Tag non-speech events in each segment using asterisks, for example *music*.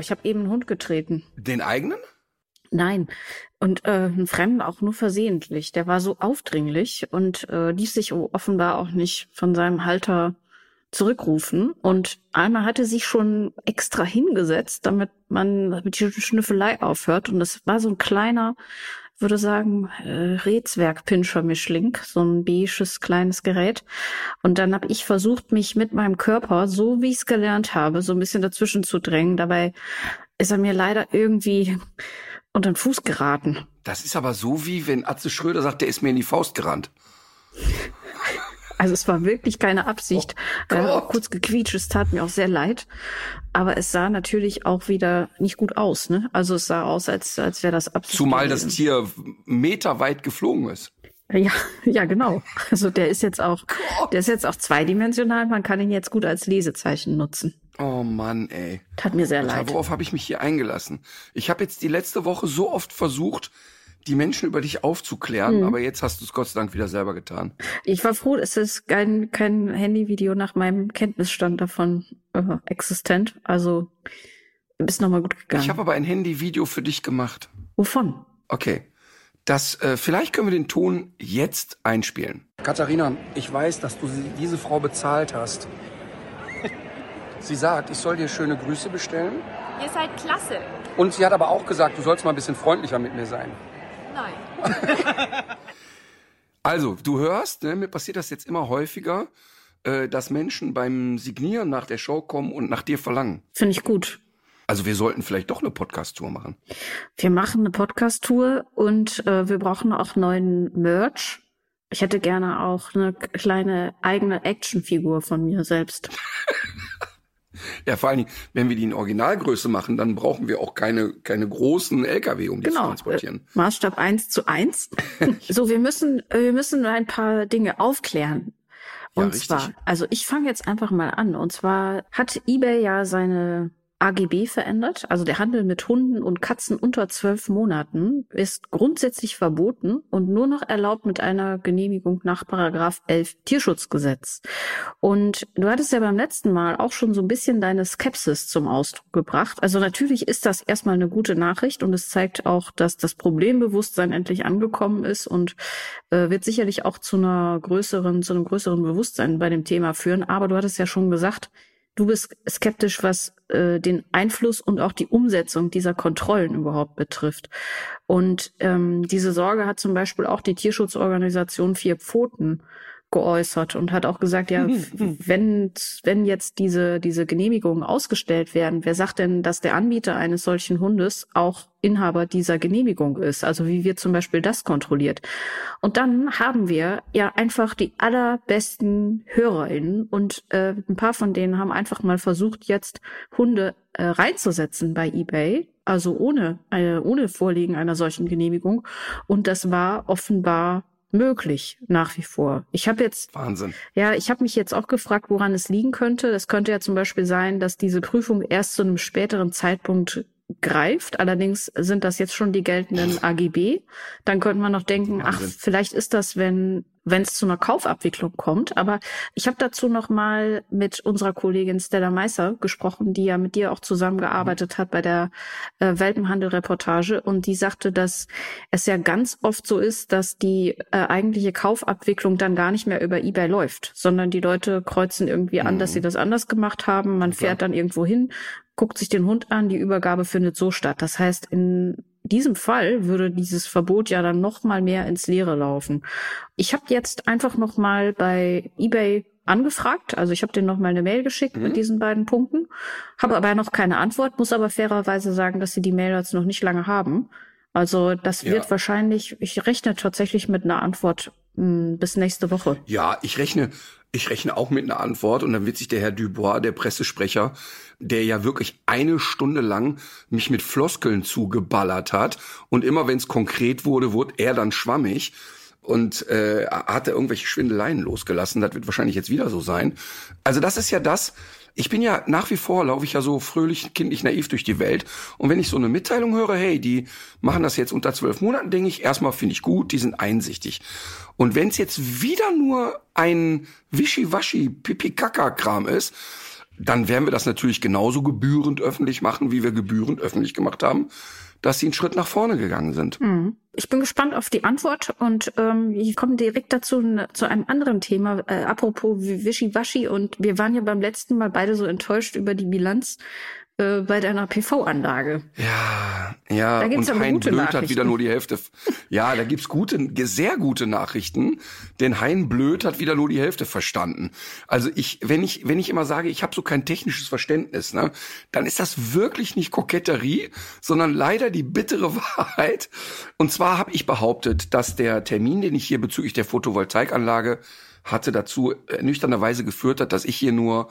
Ich habe eben einen Hund getreten. Den eigenen? Nein. Und äh, einen Fremden auch nur versehentlich. Der war so aufdringlich und äh, ließ sich offenbar auch nicht von seinem Halter zurückrufen. Und einmal hatte sich schon extra hingesetzt, damit man damit die Schnüffelei aufhört. Und das war so ein kleiner, würde sagen, äh, Rätswerk-Pinscher-Mischling, so ein beiges kleines Gerät. Und dann habe ich versucht, mich mit meinem Körper, so wie ich es gelernt habe, so ein bisschen dazwischen zu drängen. Dabei ist er mir leider irgendwie unter den Fuß geraten. Das ist aber so wie wenn Atze Schröder sagt, der ist mir in die Faust gerannt. Also es war wirklich keine Absicht. Oh äh, kurz gequietscht, es tat mir auch sehr leid. Aber es sah natürlich auch wieder nicht gut aus. Ne? Also es sah aus, als, als wäre das Absicht. Zumal das. Tier meterweit geflogen ist. Ja, *laughs* ja, genau. Also der ist jetzt auch, *laughs* der ist jetzt auch zweidimensional. Man kann ihn jetzt gut als Lesezeichen nutzen. Oh Mann, ey. Tat mir sehr leid. worauf habe ich mich hier eingelassen? Ich habe jetzt die letzte Woche so oft versucht, die Menschen über dich aufzuklären, Mhm. aber jetzt hast du es Gott sei Dank wieder selber getan. Ich war froh, es ist kein, kein Handyvideo nach meinem Kenntnisstand davon äh, existent. Also bist nochmal gut gegangen. Ich habe aber ein Handyvideo für dich gemacht. Wovon? Okay. Das, äh, vielleicht können wir den Ton jetzt einspielen. Katharina, ich weiß, dass du sie- diese Frau bezahlt hast. Sie sagt, ich soll dir schöne Grüße bestellen. Ihr seid klasse. Und sie hat aber auch gesagt, du sollst mal ein bisschen freundlicher mit mir sein. Nein. *laughs* Also, du hörst, ne, mir passiert das jetzt immer häufiger, äh, dass Menschen beim Signieren nach der Show kommen und nach dir verlangen. Finde ich gut. Also wir sollten vielleicht doch eine Podcast-Tour machen. Wir machen eine Podcast-Tour und äh, wir brauchen auch neuen Merch. Ich hätte gerne auch eine kleine eigene Actionfigur von mir selbst. *laughs* *laughs* Ja, vor allen Dingen, wenn wir die in Originalgröße machen, dann brauchen wir auch keine, keine großen LKW, um die zu Genau. transportieren. Äh, Maßstab eins zu eins. *laughs* so, wir müssen, äh, wir müssen ein paar Dinge aufklären. Ja, Und richtig. zwar, also ich fange jetzt einfach mal an. Und zwar hat eBay ja seine AGB verändert. Also der Handel mit Hunden und Katzen unter zwölf Monaten ist grundsätzlich verboten und nur noch erlaubt mit einer Genehmigung nach Paragraph 11 Tierschutzgesetz. Und du hattest ja beim letzten Mal auch schon so ein bisschen deine Skepsis zum Ausdruck gebracht. Also natürlich ist das erstmal eine gute Nachricht und es zeigt auch, dass das Problembewusstsein endlich angekommen ist und äh, wird sicherlich auch zu einer größeren, zu einem größeren Bewusstsein bei dem Thema führen. Aber du hattest ja schon gesagt, du bist skeptisch, was äh, den Einfluss und auch die Umsetzung dieser Kontrollen überhaupt betrifft. Und ähm, diese Sorge hat zum Beispiel auch die Tierschutzorganisation Vier Pfoten geäußert und hat auch gesagt, ja, wenn, wenn jetzt diese, diese Genehmigungen ausgestellt werden, wer sagt denn, dass der Anbieter eines solchen Hundes auch Inhaber dieser Genehmigung ist? Also wie wird zum Beispiel das kontrolliert? Und dann haben wir ja einfach die allerbesten HörerInnen und äh, ein paar von denen haben einfach mal versucht, jetzt Hunde äh, reinzusetzen bei eBay, also ohne, äh, ohne Vorliegen einer solchen Genehmigung. Und das war offenbar möglich nach wie vor. Ich habe jetzt Wahnsinn. ja, ich habe mich jetzt auch gefragt, woran es liegen könnte. Es könnte ja zum Beispiel sein, dass diese Prüfung erst zu einem späteren Zeitpunkt greift. Allerdings sind das jetzt schon die geltenden AGB. Dann könnte man noch denken, ach, Wahnsinn. vielleicht ist das, wenn wenn es zu einer Kaufabwicklung kommt. Aber ich habe dazu noch mal mit unserer Kollegin Stella Meisser gesprochen, die ja mit dir auch zusammengearbeitet hat bei der äh, Welpenhandel-Reportage. Und die sagte, dass es ja ganz oft so ist, dass die äh, eigentliche Kaufabwicklung dann gar nicht mehr über eBay läuft, sondern die Leute kreuzen irgendwie an, dass sie das anders gemacht haben. Man fährt dann irgendwo hin, guckt sich den Hund an, die Übergabe findet so statt. Das heißt, in diesem Fall würde dieses Verbot ja dann noch mal mehr ins Leere laufen. Ich habe jetzt einfach noch mal bei eBay angefragt, also ich habe denen noch mal eine Mail geschickt mit diesen beiden Punkten, habe aber noch keine Antwort, muss aber fairerweise sagen, dass sie die Mail jetzt noch nicht lange haben. Also das Ja. wird wahrscheinlich, ich rechne tatsächlich mit einer Antwort mh, bis nächste Woche. Ja, ich rechne Ich rechne auch mit einer Antwort und dann wird sich der Herr Dubois, der Pressesprecher, der ja wirklich eine Stunde lang mich mit Floskeln zugeballert hat und immer wenn es konkret wurde, wurde er dann schwammig und äh, hat er irgendwelche Schwindeleien losgelassen. Das wird wahrscheinlich jetzt wieder so sein. Also das ist ja das, ich bin ja nach wie vor, laufe ich ja so fröhlich, kindlich naiv durch die Welt. Und wenn ich so eine Mitteilung höre, hey, die machen das jetzt unter zwölf Monaten, denke ich, erstmal finde ich gut, die sind einsichtig. Und wenn es jetzt wieder nur ein Wischiwaschi, Pipi-Kaka-Kram ist, dann werden wir das natürlich genauso gebührend öffentlich machen, wie wir gebührend öffentlich gemacht haben, dass sie einen Schritt nach vorne gegangen sind. Hm. Ich bin gespannt auf die Antwort und ähm, ich komme direkt dazu zu einem anderen Thema. Äh, apropos Wischiwaschi und wir waren ja beim letzten Mal beide so enttäuscht über die Bilanz äh, bei deiner PV-Anlage. Ja, ja, Da gibt's und aber Hein gute Blöd hat wieder nur die Hälfte. Ja, da gibt's gute, sehr gute Nachrichten, denn Hein Blöd hat wieder nur die Hälfte verstanden. Also ich, wenn ich, wenn ich immer sage, ich habe so kein technisches Verständnis, ne, dann ist das wirklich nicht Koketterie, sondern leider die bittere *laughs* Wahrheit. Und zwar habe ich behauptet, dass der Termin, den ich hier bezüglich der Photovoltaikanlage hatte, dazu nüchternerweise geführt hat, dass ich hier nur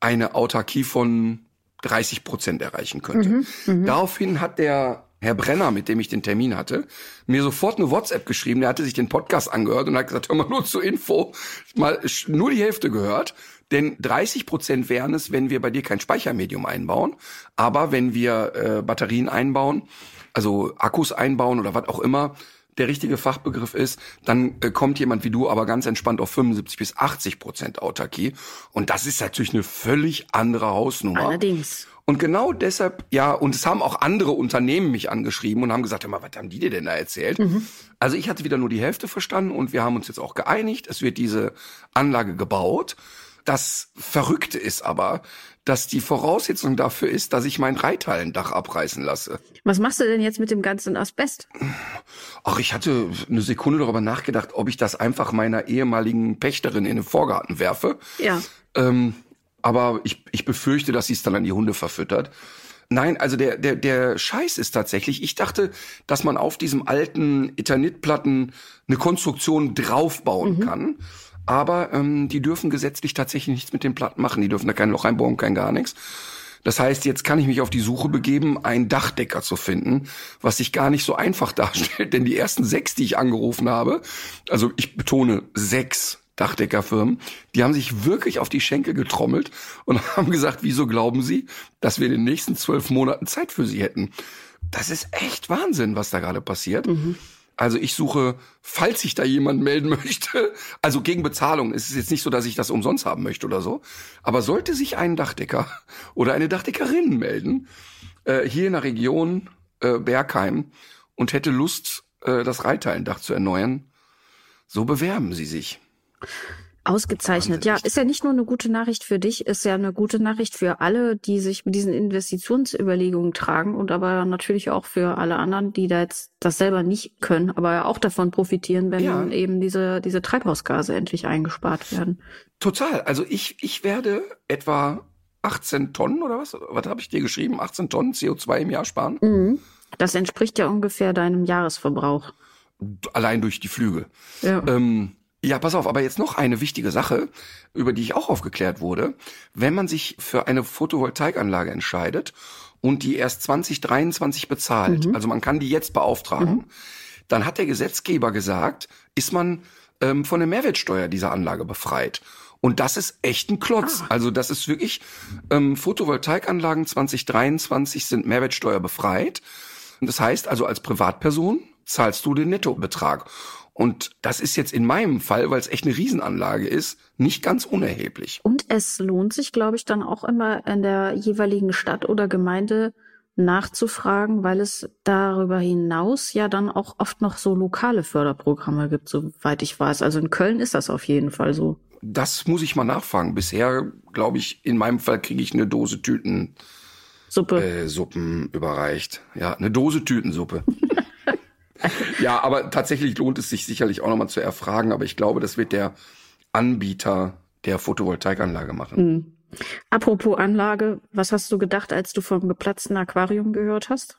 eine Autarkie von 30 Prozent erreichen könnte. Daraufhin hat der Herr Brenner, mit dem ich den Termin hatte, mir sofort eine WhatsApp geschrieben. Der hatte sich den Podcast angehört und hat gesagt, hör mal nur zur Info, mal nur die Hälfte gehört. Denn 30 Prozent wären es, wenn wir bei dir kein Speichermedium einbauen. Aber wenn wir äh, Batterien einbauen, also Akkus einbauen oder was auch immer, der richtige Fachbegriff ist, dann äh, kommt jemand wie du aber ganz entspannt auf 75 bis 80 Prozent Autarkie. Und das ist natürlich eine völlig andere Hausnummer. Allerdings. Und genau deshalb, ja, und es haben auch andere Unternehmen mich angeschrieben und haben gesagt, hör mal, was haben die dir denn da erzählt? Also ich hatte wieder nur die Hälfte verstanden und wir haben uns jetzt auch geeinigt. Es wird diese Anlage gebaut. Das Verrückte ist aber, dass die Voraussetzung dafür ist, dass ich mein Reithallendach abreißen lasse. Was machst du denn jetzt mit dem ganzen Asbest? Ach, ich hatte eine Sekunde darüber nachgedacht, ob ich das einfach meiner ehemaligen Pächterin in den Vorgarten werfe. Ja. Ähm, aber ich, ich befürchte, dass sie es dann an die Hunde verfüttert. Nein, also der, der, der Scheiß ist tatsächlich, ich dachte, dass man auf diesem alten Eternitplatten eine Konstruktion draufbauen kann. Aber ähm, die dürfen gesetzlich tatsächlich nichts mit den Platten machen. Die dürfen da kein Loch einbauen, kein gar nichts. Das heißt, jetzt kann ich mich auf die Suche begeben, einen Dachdecker zu finden, was sich gar nicht so einfach *laughs* darstellt, denn die ersten sechs, die ich angerufen habe, also ich betone sechs Dachdeckerfirmen, die haben sich wirklich auf die Schenkel getrommelt und *laughs* haben gesagt, wieso glauben Sie, dass wir in den nächsten zwölf Monaten Zeit für Sie hätten? Das ist echt Wahnsinn, was da gerade passiert. Also ich suche, falls sich da jemand melden *laughs* möchte, also gegen Bezahlung. Es ist jetzt nicht so, dass ich das umsonst haben möchte oder so. Aber sollte sich ein Dachdecker *laughs* oder eine Dachdeckerin melden, äh, hier in der Region äh, Bergheim und hätte Lust, äh, das Reitteilendach zu erneuern, so bewerben sie sich. Ausgezeichnet. Ja, ist ja nicht nur eine gute Nachricht für dich, ist ja eine gute Nachricht für alle, die sich mit diesen Investitionsüberlegungen tragen und aber natürlich auch für alle anderen, die da jetzt das selber nicht können, aber ja auch davon profitieren, wenn Ja. eben diese, diese Treibhausgase endlich eingespart werden. Total. Also ich, ich werde etwa 18 Tonnen oder was? Was habe ich dir geschrieben? 18 Tonnen CO2 im Jahr sparen? Mhm. Das entspricht ja ungefähr deinem Jahresverbrauch. Allein durch die Flüge. Ja. Ähm, ja, pass auf, aber jetzt noch eine wichtige Sache, über die ich auch aufgeklärt wurde. Wenn man sich für eine Photovoltaikanlage entscheidet und die erst 2023 bezahlt, also man kann die jetzt beauftragen, dann hat der Gesetzgeber gesagt, ist man ähm, von der Mehrwertsteuer dieser Anlage befreit. Und das ist echt ein Klotz. Also das ist wirklich, ähm, Photovoltaikanlagen 2023 sind Mehrwertsteuer befreit. Das heißt also, als Privatperson zahlst du den Nettobetrag. Und das ist jetzt in meinem Fall, weil es echt eine Riesenanlage ist, nicht ganz unerheblich. Und es lohnt sich, glaube ich, dann auch immer in der jeweiligen Stadt oder Gemeinde nachzufragen, weil es darüber hinaus ja dann auch oft noch so lokale Förderprogramme gibt, soweit ich weiß. Also in Köln ist das auf jeden Fall so. Das muss ich mal nachfragen. Bisher, glaube ich, in meinem Fall kriege ich eine Dose Tütensuppen Suppe. äh, Suppen überreicht. Ja, eine Dose Tütensuppe. *laughs* *laughs* ja, aber tatsächlich lohnt es sich sicherlich auch nochmal zu erfragen. Aber ich glaube, das wird der Anbieter der Photovoltaikanlage machen. Hm. Apropos Anlage, was hast du gedacht, als du vom geplatzten Aquarium gehört hast?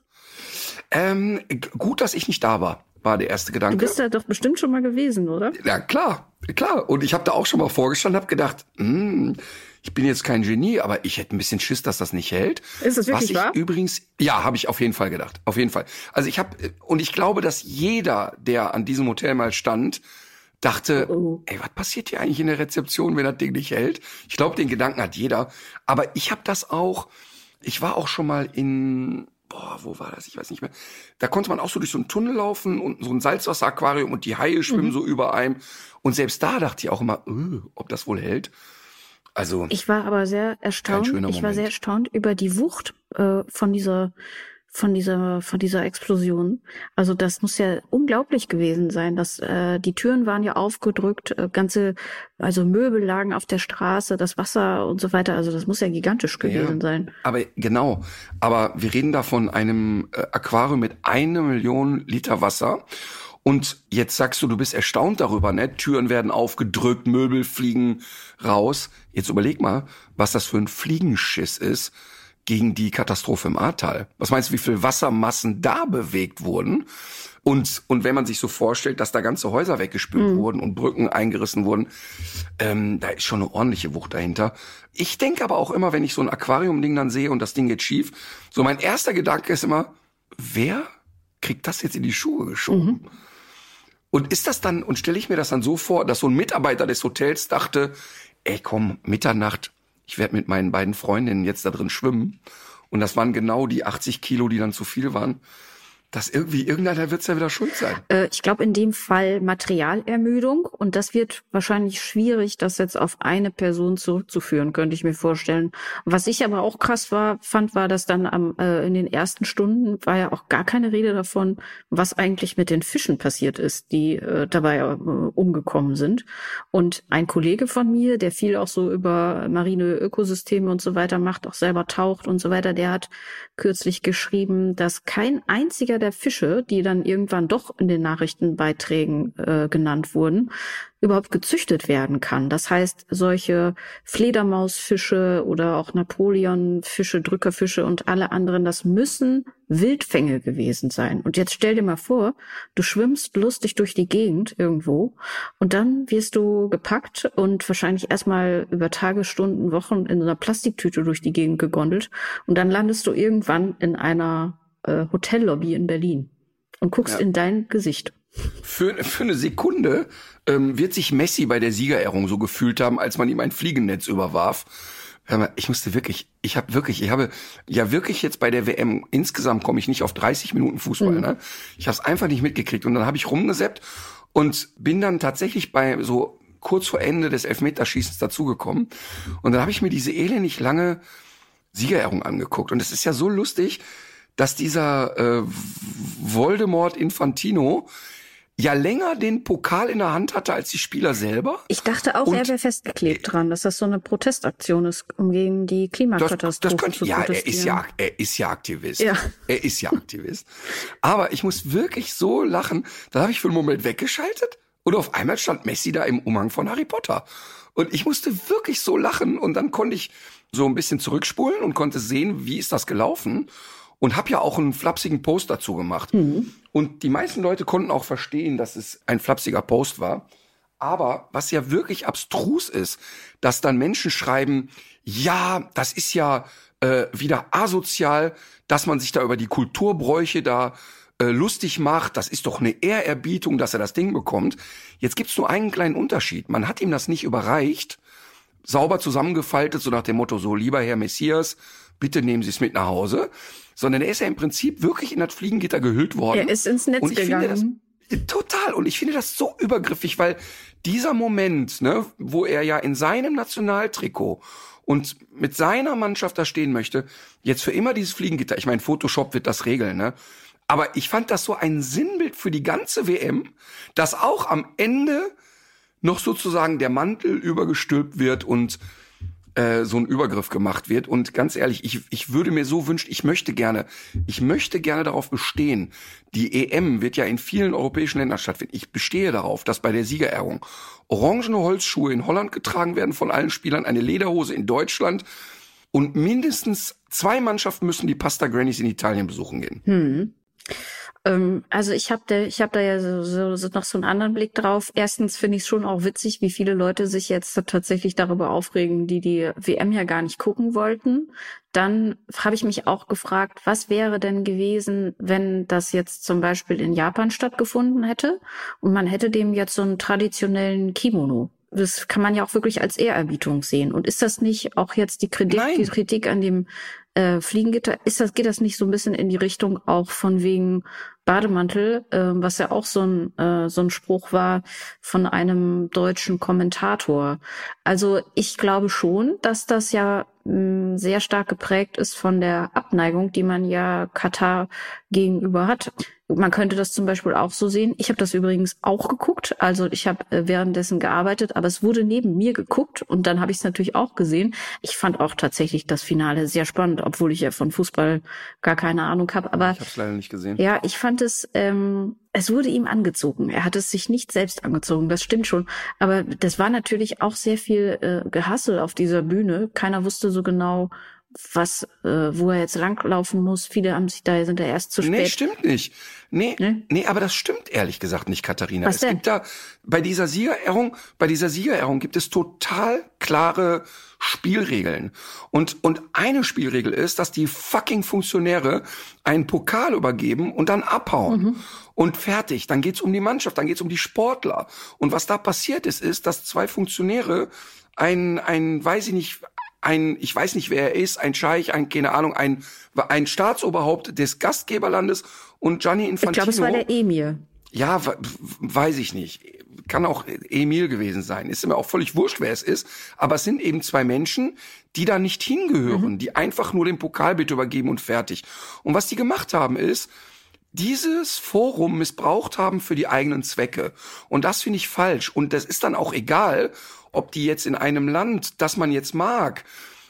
Ähm, gut, dass ich nicht da war. war der erste Du Gedanke. bist da doch bestimmt schon mal gewesen, oder? Ja, klar, klar. Und ich habe da auch schon mal vorgestanden, habe gedacht, hm, ich bin jetzt kein Genie, aber ich hätte ein bisschen Schiss, dass das nicht hält. Ist das wirklich Was ich wahr? übrigens, ja, habe ich auf jeden Fall gedacht, auf jeden Fall. Also ich habe und ich glaube, dass jeder, der an diesem Hotel mal stand, dachte, Oh. ey, was passiert hier eigentlich in der Rezeption, wenn das Ding nicht hält? Ich glaube, den Gedanken hat jeder. Aber ich habe das auch. Ich war auch schon mal in boah, wo war das? Ich weiß nicht mehr. Da konnte man auch so durch so einen Tunnel laufen und so ein Salzwasseraquarium und die Haie schwimmen Mhm. so über einem. Und selbst da dachte ich auch immer, äh, ob das wohl hält. Also, Ich war aber sehr erstaunt. Ich war Moment. sehr erstaunt über die Wucht äh, von dieser von dieser von dieser Explosion. Also das muss ja unglaublich gewesen sein, dass äh, die Türen waren ja aufgedrückt, äh, ganze also Möbel lagen auf der Straße, das Wasser und so weiter. Also das muss ja gigantisch gewesen sein. aber genau. Aber wir reden da von einem äh, Aquarium mit einer Million Liter Wasser. Und jetzt sagst du, du bist erstaunt darüber, ne? Türen werden aufgedrückt, Möbel fliegen raus. Jetzt überleg mal, was das für ein Fliegenschiss ist gegen die Katastrophe im Ahrtal. Was meinst du, wie viel Wassermassen da bewegt wurden? Und, und wenn man sich so vorstellt, dass da ganze Häuser weggespült wurden und Brücken eingerissen wurden, ähm, da ist schon eine ordentliche Wucht dahinter. Ich denke aber auch immer, wenn ich so ein Aquarium-Ding dann sehe und das Ding geht schief, so mein erster Gedanke ist immer, wer kriegt das jetzt in die Schuhe geschoben? Und ist das dann, und stelle ich mir das dann so vor, dass so ein Mitarbeiter des Hotels dachte, ey komm, Mitternacht, ich werde mit meinen beiden Freundinnen jetzt da drin schwimmen. Und das waren genau die 80 Kilo, die dann zu viel waren. Dass irgendwie, irgendeiner wird's ja wieder schuld sein. Äh, ich glaube in dem Fall Materialermüdung und das wird wahrscheinlich schwierig, das jetzt auf eine Person zurückzuführen, könnte ich mir vorstellen. Was ich aber auch krass war, fand, war, dass dann am äh, in den ersten Stunden war ja auch gar keine Rede davon, was eigentlich mit den Fischen passiert ist, die äh, dabei äh, umgekommen sind. Und ein Kollege von mir, der viel auch so über marine Ökosysteme und so weiter macht, auch selber taucht und so weiter, der hat kürzlich geschrieben, dass kein einziger der Fische, die dann irgendwann doch in den Nachrichtenbeiträgen äh, genannt wurden, überhaupt gezüchtet werden kann. Das heißt, solche Fledermausfische oder auch Napoleonfische, Drückerfische und alle anderen, das müssen Wildfänge gewesen sein. Und jetzt stell dir mal vor, du schwimmst lustig durch die Gegend irgendwo und dann wirst du gepackt und wahrscheinlich erstmal über Tage, Stunden, Wochen in einer Plastiktüte durch die Gegend gegondelt und dann landest du irgendwann in einer äh, Hotellobby in Berlin und guckst Ja. in dein Gesicht. Für, für eine Sekunde ähm, wird sich Messi bei der Siegerehrung so gefühlt haben, als man ihm ein Fliegennetz überwarf. Mal, ich musste wirklich, ich habe wirklich, ich habe ja wirklich jetzt bei der WM insgesamt komme ich nicht auf 30 Minuten Fußball. Ne? Ich habe es einfach nicht mitgekriegt und dann habe ich rumgeseppt und bin dann tatsächlich bei so kurz vor Ende des Elfmeterschießens dazugekommen und dann habe ich mir diese elendig lange Siegerehrung angeguckt und es ist ja so lustig, dass dieser äh, Voldemort Infantino ja länger den Pokal in der Hand hatte als die Spieler selber. Ich dachte auch, Und- er wäre festgeklebt dran, dass das so eine Protestaktion ist, um gegen die Das, Klimakatastrophe das könnte, zu ja, er ist ja, er ist ja Aktivist. Ja. Er ist ja Aktivist. Aber ich muss wirklich so lachen. Da habe ich für einen Moment weggeschaltet und auf einmal stand Messi da im Umhang von Harry Potter. Und ich musste wirklich so lachen und dann konnte ich so ein bisschen zurückspulen und konnte sehen, wie ist das gelaufen. Und habe ja auch einen flapsigen Post dazu gemacht. Und die meisten Leute konnten auch verstehen, dass es ein flapsiger Post war. Aber was ja wirklich abstrus ist, dass dann Menschen schreiben, ja, das ist ja äh, wieder asozial, dass man sich da über die Kulturbräuche da äh, lustig macht. Das ist doch eine Ehrerbietung, dass er das Ding bekommt. Jetzt gibt's nur einen kleinen Unterschied. Man hat ihm das nicht überreicht, sauber zusammengefaltet, so nach dem Motto, so lieber Herr Messias, bitte nehmen Sie es mit nach Hause. Sondern er ist ja im Prinzip wirklich in das Fliegengitter gehüllt worden. Er ist ins Netz Und ich finde das, gegangen. Total. Und ich finde das so übergriffig, weil dieser Moment, ne, wo er ja in seinem Nationaltrikot und mit seiner Mannschaft da stehen möchte, jetzt für immer dieses Fliegengitter. Ich meine, Photoshop wird das regeln, ne? Aber ich fand das so ein Sinnbild für die ganze WM, dass auch am Ende noch sozusagen der Mantel übergestülpt wird und äh, so ein Übergriff gemacht wird. Und ganz ehrlich, ich, ich würde mir so wünschen, ich möchte gerne, ich möchte gerne darauf bestehen. Die EM wird ja in vielen europäischen Ländern stattfinden. Ich bestehe darauf, dass bei der Siegerehrung orangene Holzschuhe in Holland getragen werden von allen Spielern, eine Lederhose in Deutschland und mindestens zwei Mannschaften müssen die Pasta Grannies in Italien besuchen gehen. Hm. Ähm, also ich habe da, ich habe da ja so, so, so noch so einen anderen Blick drauf. Erstens finde ich es schon auch witzig, wie viele Leute sich jetzt tatsächlich darüber aufregen, die die WM ja gar nicht gucken wollten. Dann habe ich mich auch gefragt, was wäre denn gewesen, wenn das jetzt zum Beispiel in Japan stattgefunden hätte und man hätte dem jetzt so einen traditionellen Kimono das kann man ja auch wirklich als Ehrerbietung sehen. Und ist das nicht auch jetzt die Kritik, die Kritik an dem äh, Fliegengitter, ist das, geht das nicht so ein bisschen in die Richtung auch von wegen Bademantel, äh, was ja auch so ein, äh, so ein Spruch war von einem deutschen Kommentator. Also ich glaube schon, dass das ja mh, sehr stark geprägt ist von der Abneigung, die man ja Katar gegenüber hat. Man könnte das zum Beispiel auch so sehen. Ich habe das übrigens auch geguckt. Also ich habe äh, währenddessen gearbeitet, aber es wurde neben mir geguckt und dann habe ich es natürlich auch gesehen. Ich fand auch tatsächlich das Finale sehr spannend, obwohl ich ja von Fußball gar keine Ahnung habe. Aber ich habe es leider nicht gesehen. Ja, ich fand es. Ähm, es wurde ihm angezogen. Er hat es sich nicht selbst angezogen. Das stimmt schon. Aber das war natürlich auch sehr viel äh, Gehassel auf dieser Bühne. Keiner wusste so genau, was, äh, wo er jetzt langlaufen muss. Viele haben sich da, sind da erst zu spät. Nee, stimmt nicht. Nee, nee, nee aber das stimmt ehrlich gesagt nicht, Katharina. Was es denn? gibt da, bei dieser Siegerehrung, bei dieser Siegerehrung gibt es total klare Spielregeln. Und, und eine Spielregel ist, dass die fucking Funktionäre einen Pokal übergeben und dann abhauen. Mhm. Und fertig. Dann geht's um die Mannschaft, dann geht's um die Sportler. Und was da passiert ist, ist, dass zwei Funktionäre ein, ein, weiß ich nicht, ein, ich weiß nicht, wer er ist, ein Scheich, ein, keine Ahnung, ein, ein Staatsoberhaupt des Gastgeberlandes und Gianni Infantino. Ich glaube, es war der Emir. Ja, we- weiß ich nicht. Kann auch Emil gewesen sein. Ist mir auch völlig wurscht, wer es ist. Aber es sind eben zwei Menschen, die da nicht hingehören, die einfach nur den Pokal bitte übergeben und fertig. Und was die gemacht haben ist, dieses Forum missbraucht haben für die eigenen Zwecke. Und das finde ich falsch. Und das ist dann auch egal, ob die jetzt in einem Land, das man jetzt mag,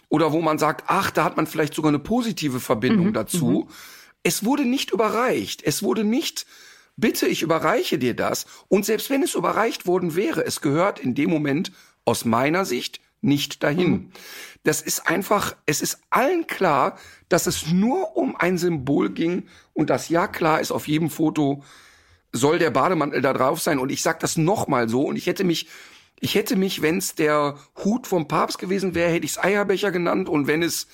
oder wo man sagt, ach, da hat man vielleicht sogar eine positive Verbindung dazu. Es wurde nicht überreicht. Es wurde nicht, bitte, ich überreiche dir das. Und selbst wenn es überreicht worden wäre, es gehört in dem Moment aus meiner Sicht nicht dahin. Das ist einfach, es ist allen klar, dass es nur um ein Symbol ging und das ja klar ist auf jedem Foto soll der Bademantel da drauf sein. Und ich sag das nochmal so und ich hätte mich, ich hätte mich, wenn es der Hut vom Papst gewesen wäre, hätte ich es Eierbecher genannt und wenn es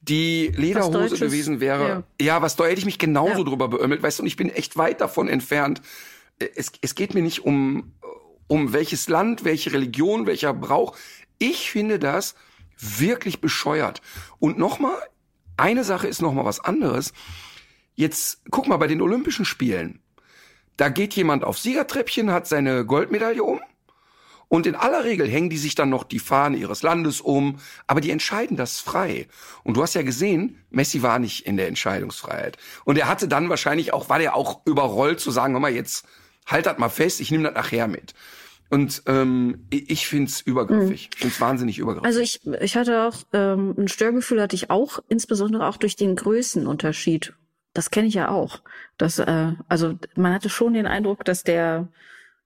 die Lederhose gewesen wäre, ja, was da hätte ich mich genauso Ja. drüber beömmelt, weißt du, und ich bin echt weit davon entfernt. Es, es geht mir nicht um, um welches Land, welche Religion, welcher Brauch. Ich finde das wirklich bescheuert. Und nochmal, eine Sache ist nochmal was anderes. Jetzt guck mal bei den Olympischen Spielen. Da geht jemand auf Siegertreppchen, hat seine Goldmedaille um. Und in aller Regel hängen die sich dann noch die Fahne ihres Landes um, aber die entscheiden das frei. Und du hast ja gesehen, Messi war nicht in der Entscheidungsfreiheit. Und er hatte dann wahrscheinlich auch, war der auch überrollt zu sagen, hör mal, jetzt halt das mal fest, ich nehme das nachher mit. Und ähm, ich find's übergriffig. Ich find's wahnsinnig übergriffig. Also ich, ich hatte auch, ähm, ein Störgefühl hatte ich auch, insbesondere auch durch den Größenunterschied. Das kenne ich ja auch. Das, äh, also man hatte schon den Eindruck, dass der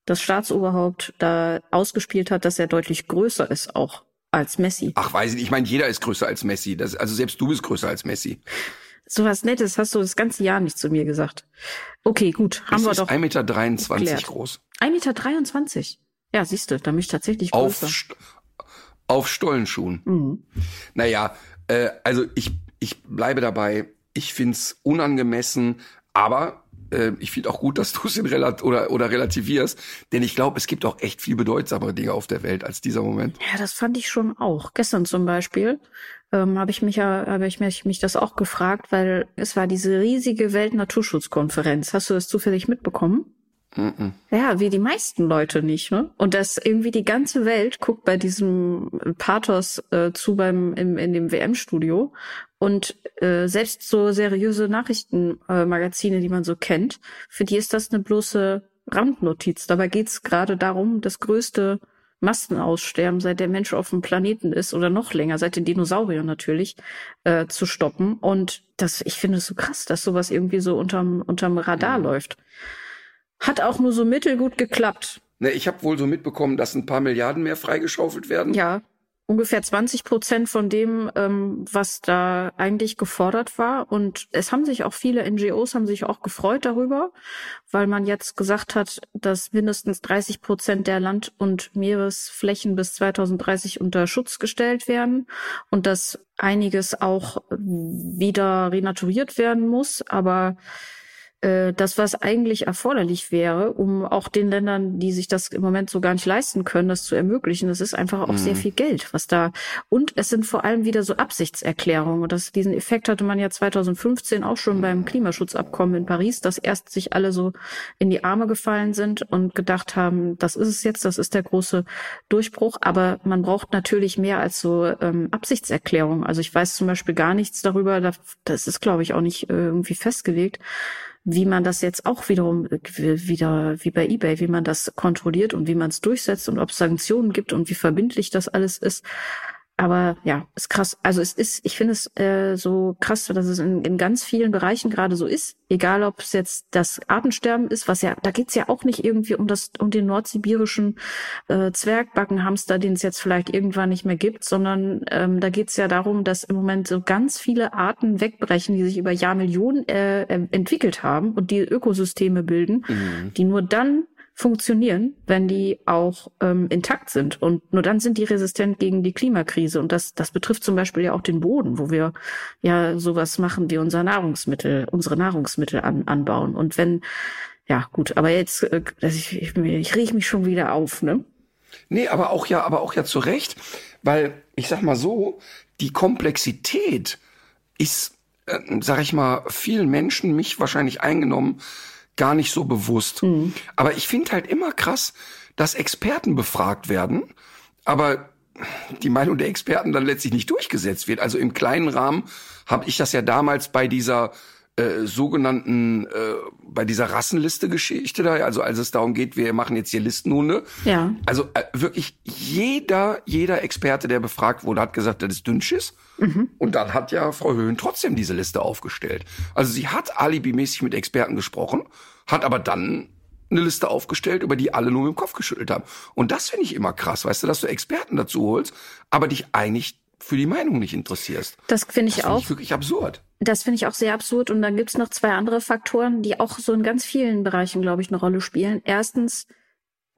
das Staatsoberhaupt da ausgespielt hat, dass er deutlich größer ist auch als Messi. Ach, weiß ich nicht. Ich meine, jeder ist größer als Messi. Das, also selbst du bist größer als Messi. So was Nettes hast du das ganze Jahr nicht zu mir gesagt. Okay, gut, haben Es wir ist doch. 1,23 Meter geklärt. groß. 1,23 Meter. Ja, siehst du, da bin ich tatsächlich Auf, größer. St- auf Stollenschuhen. Mhm. Naja, äh, also ich, ich bleibe dabei. Ich find's unangemessen, aber äh, ich finde auch gut, dass du es in relat oder, oder relativierst, denn ich glaube, es gibt auch echt viel bedeutsamere Dinge auf der Welt als dieser Moment. Ja, das fand ich schon auch. Gestern zum Beispiel ähm, habe ich mich ja, habe ich mich, mich das auch gefragt, weil es war diese riesige Weltnaturschutzkonferenz. Hast du das zufällig mitbekommen? Mhm. Ja, wie die meisten Leute nicht, ne? Und dass irgendwie die ganze Welt guckt bei diesem Pathos äh, zu beim im, in dem WM-Studio und äh, selbst so seriöse Nachrichtenmagazine, äh, die man so kennt, für die ist das eine bloße Randnotiz. Dabei geht's gerade darum, das größte Massenaussterben, seit der Mensch auf dem Planeten ist oder noch länger, seit den Dinosauriern natürlich, äh, zu stoppen. Und das, ich finde es so krass, dass sowas irgendwie so unterm, unterm Radar läuft. Hat auch nur so mittelgut geklappt. Ne, ich habe wohl so mitbekommen, dass ein paar Milliarden mehr freigeschaufelt werden. Ja. Ungefähr 20 Prozent von dem, ähm, was da eigentlich gefordert war. Und es haben sich auch viele NGOs haben sich auch gefreut darüber, weil man jetzt gesagt hat, dass mindestens 30 Prozent der Land- und Meeresflächen bis 2030 unter Schutz gestellt werden und dass einiges auch wieder renaturiert werden muss. Aber äh, das, was eigentlich erforderlich wäre, um auch den Ländern, die sich das im Moment so gar nicht leisten können, das zu ermöglichen. Das ist einfach auch mhm. sehr viel Geld, was da. Und es sind vor allem wieder so Absichtserklärungen. Und das, diesen Effekt hatte man ja 2015 auch schon beim Klimaschutzabkommen in Paris, dass erst sich alle so in die Arme gefallen sind und gedacht haben, das ist es jetzt, das ist der große Durchbruch. Aber man braucht natürlich mehr als so ähm, Absichtserklärungen. Also ich weiß zum Beispiel gar nichts darüber, das ist, glaube ich, auch nicht äh, irgendwie festgelegt wie man das jetzt auch wiederum äh, wieder wie bei eBay, wie man das kontrolliert und wie man es durchsetzt und ob es Sanktionen gibt und wie verbindlich das alles ist. Aber ja, ist krass. Also es ist, ich finde es äh, so krass, dass es in, in ganz vielen Bereichen gerade so ist. Egal, ob es jetzt das Artensterben ist, was ja, da geht's ja auch nicht irgendwie um das, um den nordsibirischen äh, Zwergbackenhamster, den es jetzt vielleicht irgendwann nicht mehr gibt, sondern ähm, da geht's ja darum, dass im Moment so ganz viele Arten wegbrechen, die sich über Jahrmillionen äh, entwickelt haben und die Ökosysteme bilden, mhm. die nur dann funktionieren, wenn die auch ähm, intakt sind. Und nur dann sind die resistent gegen die Klimakrise. Und das, das betrifft zum Beispiel ja auch den Boden, wo wir ja sowas machen wie unser Nahrungsmittel, unsere Nahrungsmittel an, anbauen. Und wenn, ja gut, aber jetzt, äh, ich, ich, ich rieche mich schon wieder auf, ne? Nee, aber auch ja, aber auch ja zu Recht, weil ich sag mal so, die Komplexität ist, äh, sag ich mal, vielen Menschen, mich wahrscheinlich eingenommen, gar nicht so bewusst. Mhm. Aber ich finde halt immer krass, dass Experten befragt werden, aber die Meinung der Experten dann letztlich nicht durchgesetzt wird. Also im kleinen Rahmen habe ich das ja damals bei dieser äh, sogenannten, äh, bei dieser Rassenliste-Geschichte da, also als es darum geht, wir machen jetzt hier Listenhunde. Ja. Also äh, wirklich jeder, jeder Experte, der befragt wurde, hat gesagt, das ist Dünnschiss. Mhm. Und dann hat ja Frau Höhen trotzdem diese Liste aufgestellt. Also sie hat alibimäßig mit Experten gesprochen, hat aber dann eine Liste aufgestellt, über die alle nur mit dem Kopf geschüttelt haben. Und das finde ich immer krass, weißt du, dass du Experten dazu holst, aber dich eigentlich für die Meinung nicht interessierst. Das finde ich das find auch. Ich wirklich absurd. Das finde ich auch sehr absurd. Und dann gibt's noch zwei andere Faktoren, die auch so in ganz vielen Bereichen, glaube ich, eine Rolle spielen. Erstens,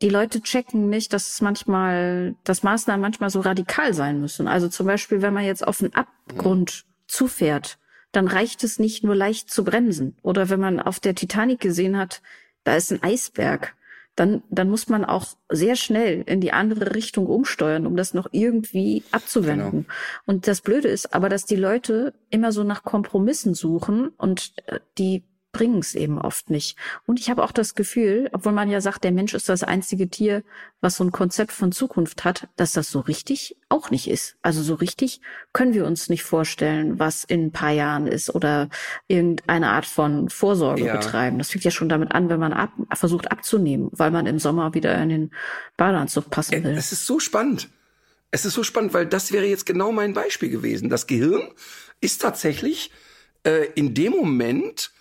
die Leute checken nicht, dass es manchmal, dass Maßnahmen manchmal so radikal sein müssen. Also zum Beispiel, wenn man jetzt auf einen Abgrund mhm. zufährt, dann reicht es nicht nur leicht zu bremsen. Oder wenn man auf der Titanic gesehen hat, da ist ein Eisberg dann, dann muss man auch sehr schnell in die andere Richtung umsteuern, um das noch irgendwie abzuwenden. Genau. Und das Blöde ist aber, dass die Leute immer so nach Kompromissen suchen und äh, die bringen es eben oft nicht. Und ich habe auch das Gefühl, obwohl man ja sagt, der Mensch ist das einzige Tier, was so ein Konzept von Zukunft hat, dass das so richtig auch nicht ist. Also so richtig können wir uns nicht vorstellen, was in ein paar Jahren ist oder irgendeine Art von Vorsorge ja. betreiben. Das fängt ja schon damit an, wenn man ab, versucht abzunehmen, weil man im Sommer wieder in den Badeanzug passen will. Es ist so spannend. Es ist so spannend, weil das wäre jetzt genau mein Beispiel gewesen. Das Gehirn ist tatsächlich äh, in dem Moment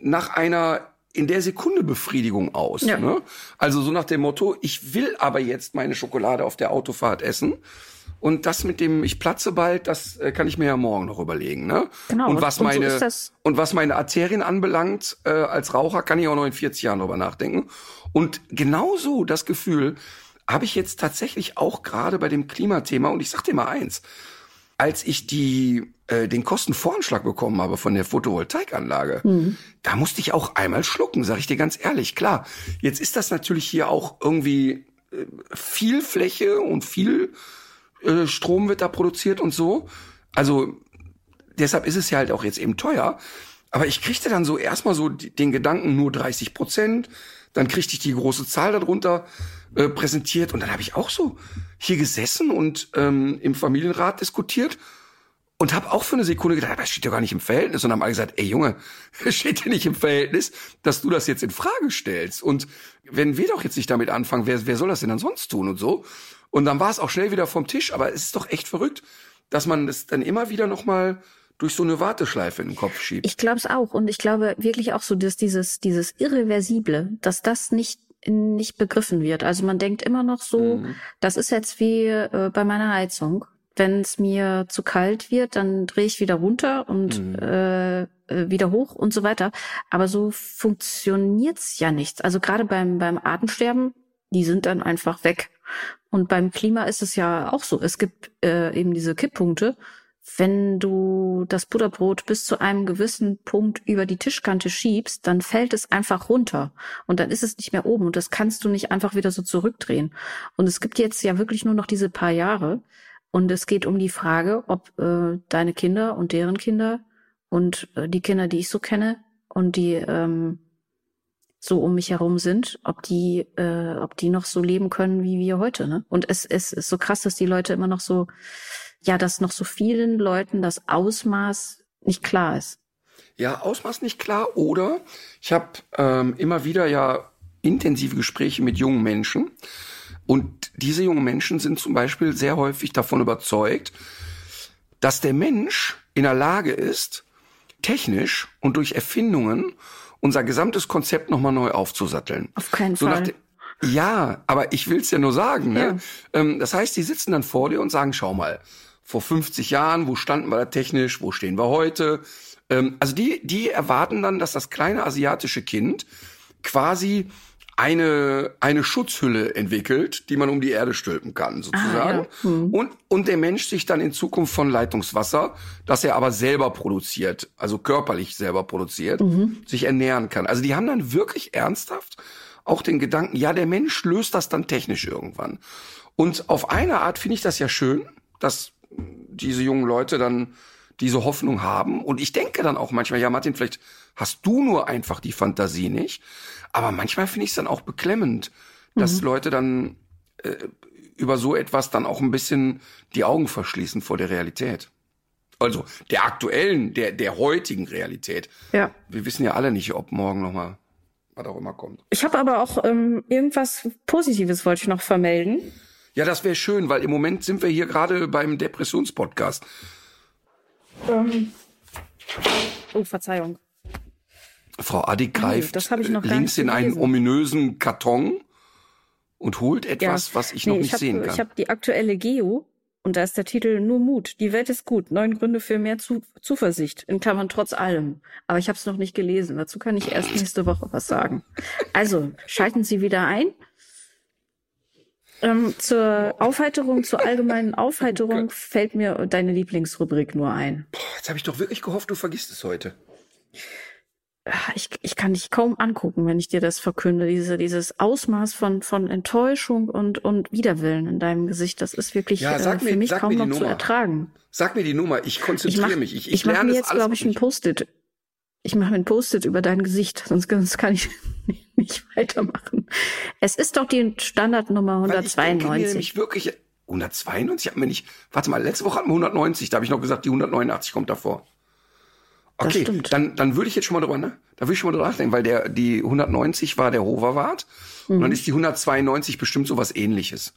nach einer in der Sekunde Befriedigung aus. Ja. Ne? Also so nach dem Motto, ich will aber jetzt meine Schokolade auf der Autofahrt essen. Und das mit dem ich platze bald, das äh, kann ich mir ja morgen noch überlegen. Ne? Genau. Und was und meine so und was meine Arterien anbelangt äh, als Raucher, kann ich auch noch in 40 Jahren drüber nachdenken. Und genauso das Gefühl habe ich jetzt tatsächlich auch gerade bei dem Klimathema. Und ich sag dir mal eins: Als ich die äh, den Kostenvoranschlag bekommen habe von der Photovoltaikanlage, mhm. da musste ich auch einmal schlucken, sag ich dir ganz ehrlich. Klar, jetzt ist das natürlich hier auch irgendwie äh, viel Fläche und viel äh, Strom wird da produziert und so. Also deshalb ist es ja halt auch jetzt eben teuer. Aber ich kriegte dann so erstmal so den Gedanken nur 30 Prozent. Dann kriegte ich die große Zahl darunter äh, präsentiert und dann habe ich auch so hier gesessen und ähm, im Familienrat diskutiert und habe auch für eine Sekunde gedacht, das steht ja gar nicht im Verhältnis. Und haben alle gesagt, ey Junge, *laughs* das steht ja nicht im Verhältnis, dass du das jetzt in Frage stellst. Und wenn wir doch jetzt nicht damit anfangen, wer, wer soll das denn dann sonst tun und so? Und dann war es auch schnell wieder vom Tisch. Aber es ist doch echt verrückt, dass man es dann immer wieder noch mal durch so eine Warteschleife in den Kopf schiebt. Ich glaube es auch. Und ich glaube wirklich auch so, dass dieses, dieses Irreversible, dass das nicht nicht begriffen wird. Also man denkt immer noch so, mhm. das ist jetzt wie äh, bei meiner Heizung Wenn es mir zu kalt wird, dann drehe ich wieder runter und Mhm. äh, äh, wieder hoch und so weiter. Aber so funktioniert's ja nicht. Also gerade beim, beim Artensterben, die sind dann einfach weg. Und beim Klima ist es ja auch so. Es gibt äh, eben diese Kipppunkte. Wenn du das Butterbrot bis zu einem gewissen Punkt über die Tischkante schiebst, dann fällt es einfach runter und dann ist es nicht mehr oben und das kannst du nicht einfach wieder so zurückdrehen. Und es gibt jetzt ja wirklich nur noch diese paar Jahre und es geht um die Frage, ob äh, deine Kinder und deren Kinder und äh, die Kinder, die ich so kenne und die ähm, so um mich herum sind, ob die, äh, ob die noch so leben können wie wir heute. Ne? Und es, es ist so krass, dass die Leute immer noch so, ja, dass noch so vielen Leuten das Ausmaß nicht klar ist. Ja, Ausmaß nicht klar. Oder ich habe ähm, immer wieder ja intensive Gespräche mit jungen Menschen. Und diese jungen Menschen sind zum Beispiel sehr häufig davon überzeugt, dass der Mensch in der Lage ist, technisch und durch Erfindungen unser gesamtes Konzept nochmal neu aufzusatteln. Auf keinen So Fall. ja, aber ich will's ja nur sagen. Ne? Ja. Ähm, das heißt, die sitzen dann vor dir und sagen, schau mal, vor 50 Jahren, wo standen wir da technisch, wo stehen wir heute? Ähm, also die, die erwarten dann, dass das kleine asiatische Kind quasi eine, eine Schutzhülle entwickelt, die man um die Erde stülpen kann, sozusagen. Ah, ja. Hm. Und, und der Mensch sich dann in Zukunft von Leitungswasser, das er aber selber produziert, also körperlich selber produziert, Mhm. sich ernähren kann. Also die haben dann wirklich ernsthaft auch den Gedanken, ja, der Mensch löst das dann technisch irgendwann. Und auf eine Art finde ich das ja schön, dass diese jungen Leute dann diese Hoffnung haben. Und ich denke dann auch manchmal, ja, Martin, vielleicht hast du nur einfach die Fantasie nicht. Aber manchmal finde ich es dann auch beklemmend, dass Leute dann äh, über so etwas dann auch ein bisschen die Augen verschließen vor der Realität. Also der aktuellen, der, der heutigen Realität. Ja. Wir wissen ja alle nicht, ob morgen noch mal was auch immer kommt. Ich habe aber auch ähm, irgendwas Positives wollte ich noch vermelden. Ja, das wäre schön, weil im Moment sind wir hier gerade beim Depressionspodcast. Oh, Verzeihung. Frau Addig greift das hab ich noch gar links in einen gelesen. ominösen Karton und holt etwas, was ich noch nee, nicht hab, sehen kann. Ich habe die aktuelle Geo und da ist der Titel Nur Mut. Die Welt ist gut. Neun Gründe für mehr Zu Zuversicht. In Klammern trotz allem. Aber ich habe es noch nicht gelesen. Dazu kann ich erst nächste Woche was sagen. Also, schalten Sie wieder ein. Ähm, zur Aufheiterung, zur allgemeinen Aufheiterung fällt mir deine Lieblingsrubrik nur ein. Jetzt habe ich doch wirklich gehofft, du vergisst es heute. Ah, Ich, ich kann dich kaum angucken, wenn ich dir das verkünde. Diese, dieses Ausmaß von, von Enttäuschung und, und Widerwillen in deinem Gesicht, das ist wirklich Ja, äh, für mir- mich kaum noch zu Nummer. ertragen. Sag mir die Nummer, ich Ich konzentriere mach, mich. Ich, ich, ich mach lerne mir jetzt, glaube ich, ein. Post-it. Ich mache mir ein Post-it über dein Gesicht, sonst, sonst kann ich *laughs* nicht weitermachen. Es ist doch die Standardnummer Weil ich denke mir 192. nämlich wirklich 192 hatten wir nicht. Warte mal, letzte Woche hatten wir 190, da habe ich noch gesagt, die 189 kommt davor. Okay, dann dann würde ich jetzt schon mal drüber, ne? Da würde ich schon mal drüber nachdenken, weil der die 190 war der Hoverwart und Mhm. dann ist die 192 bestimmt sowas ähnliches.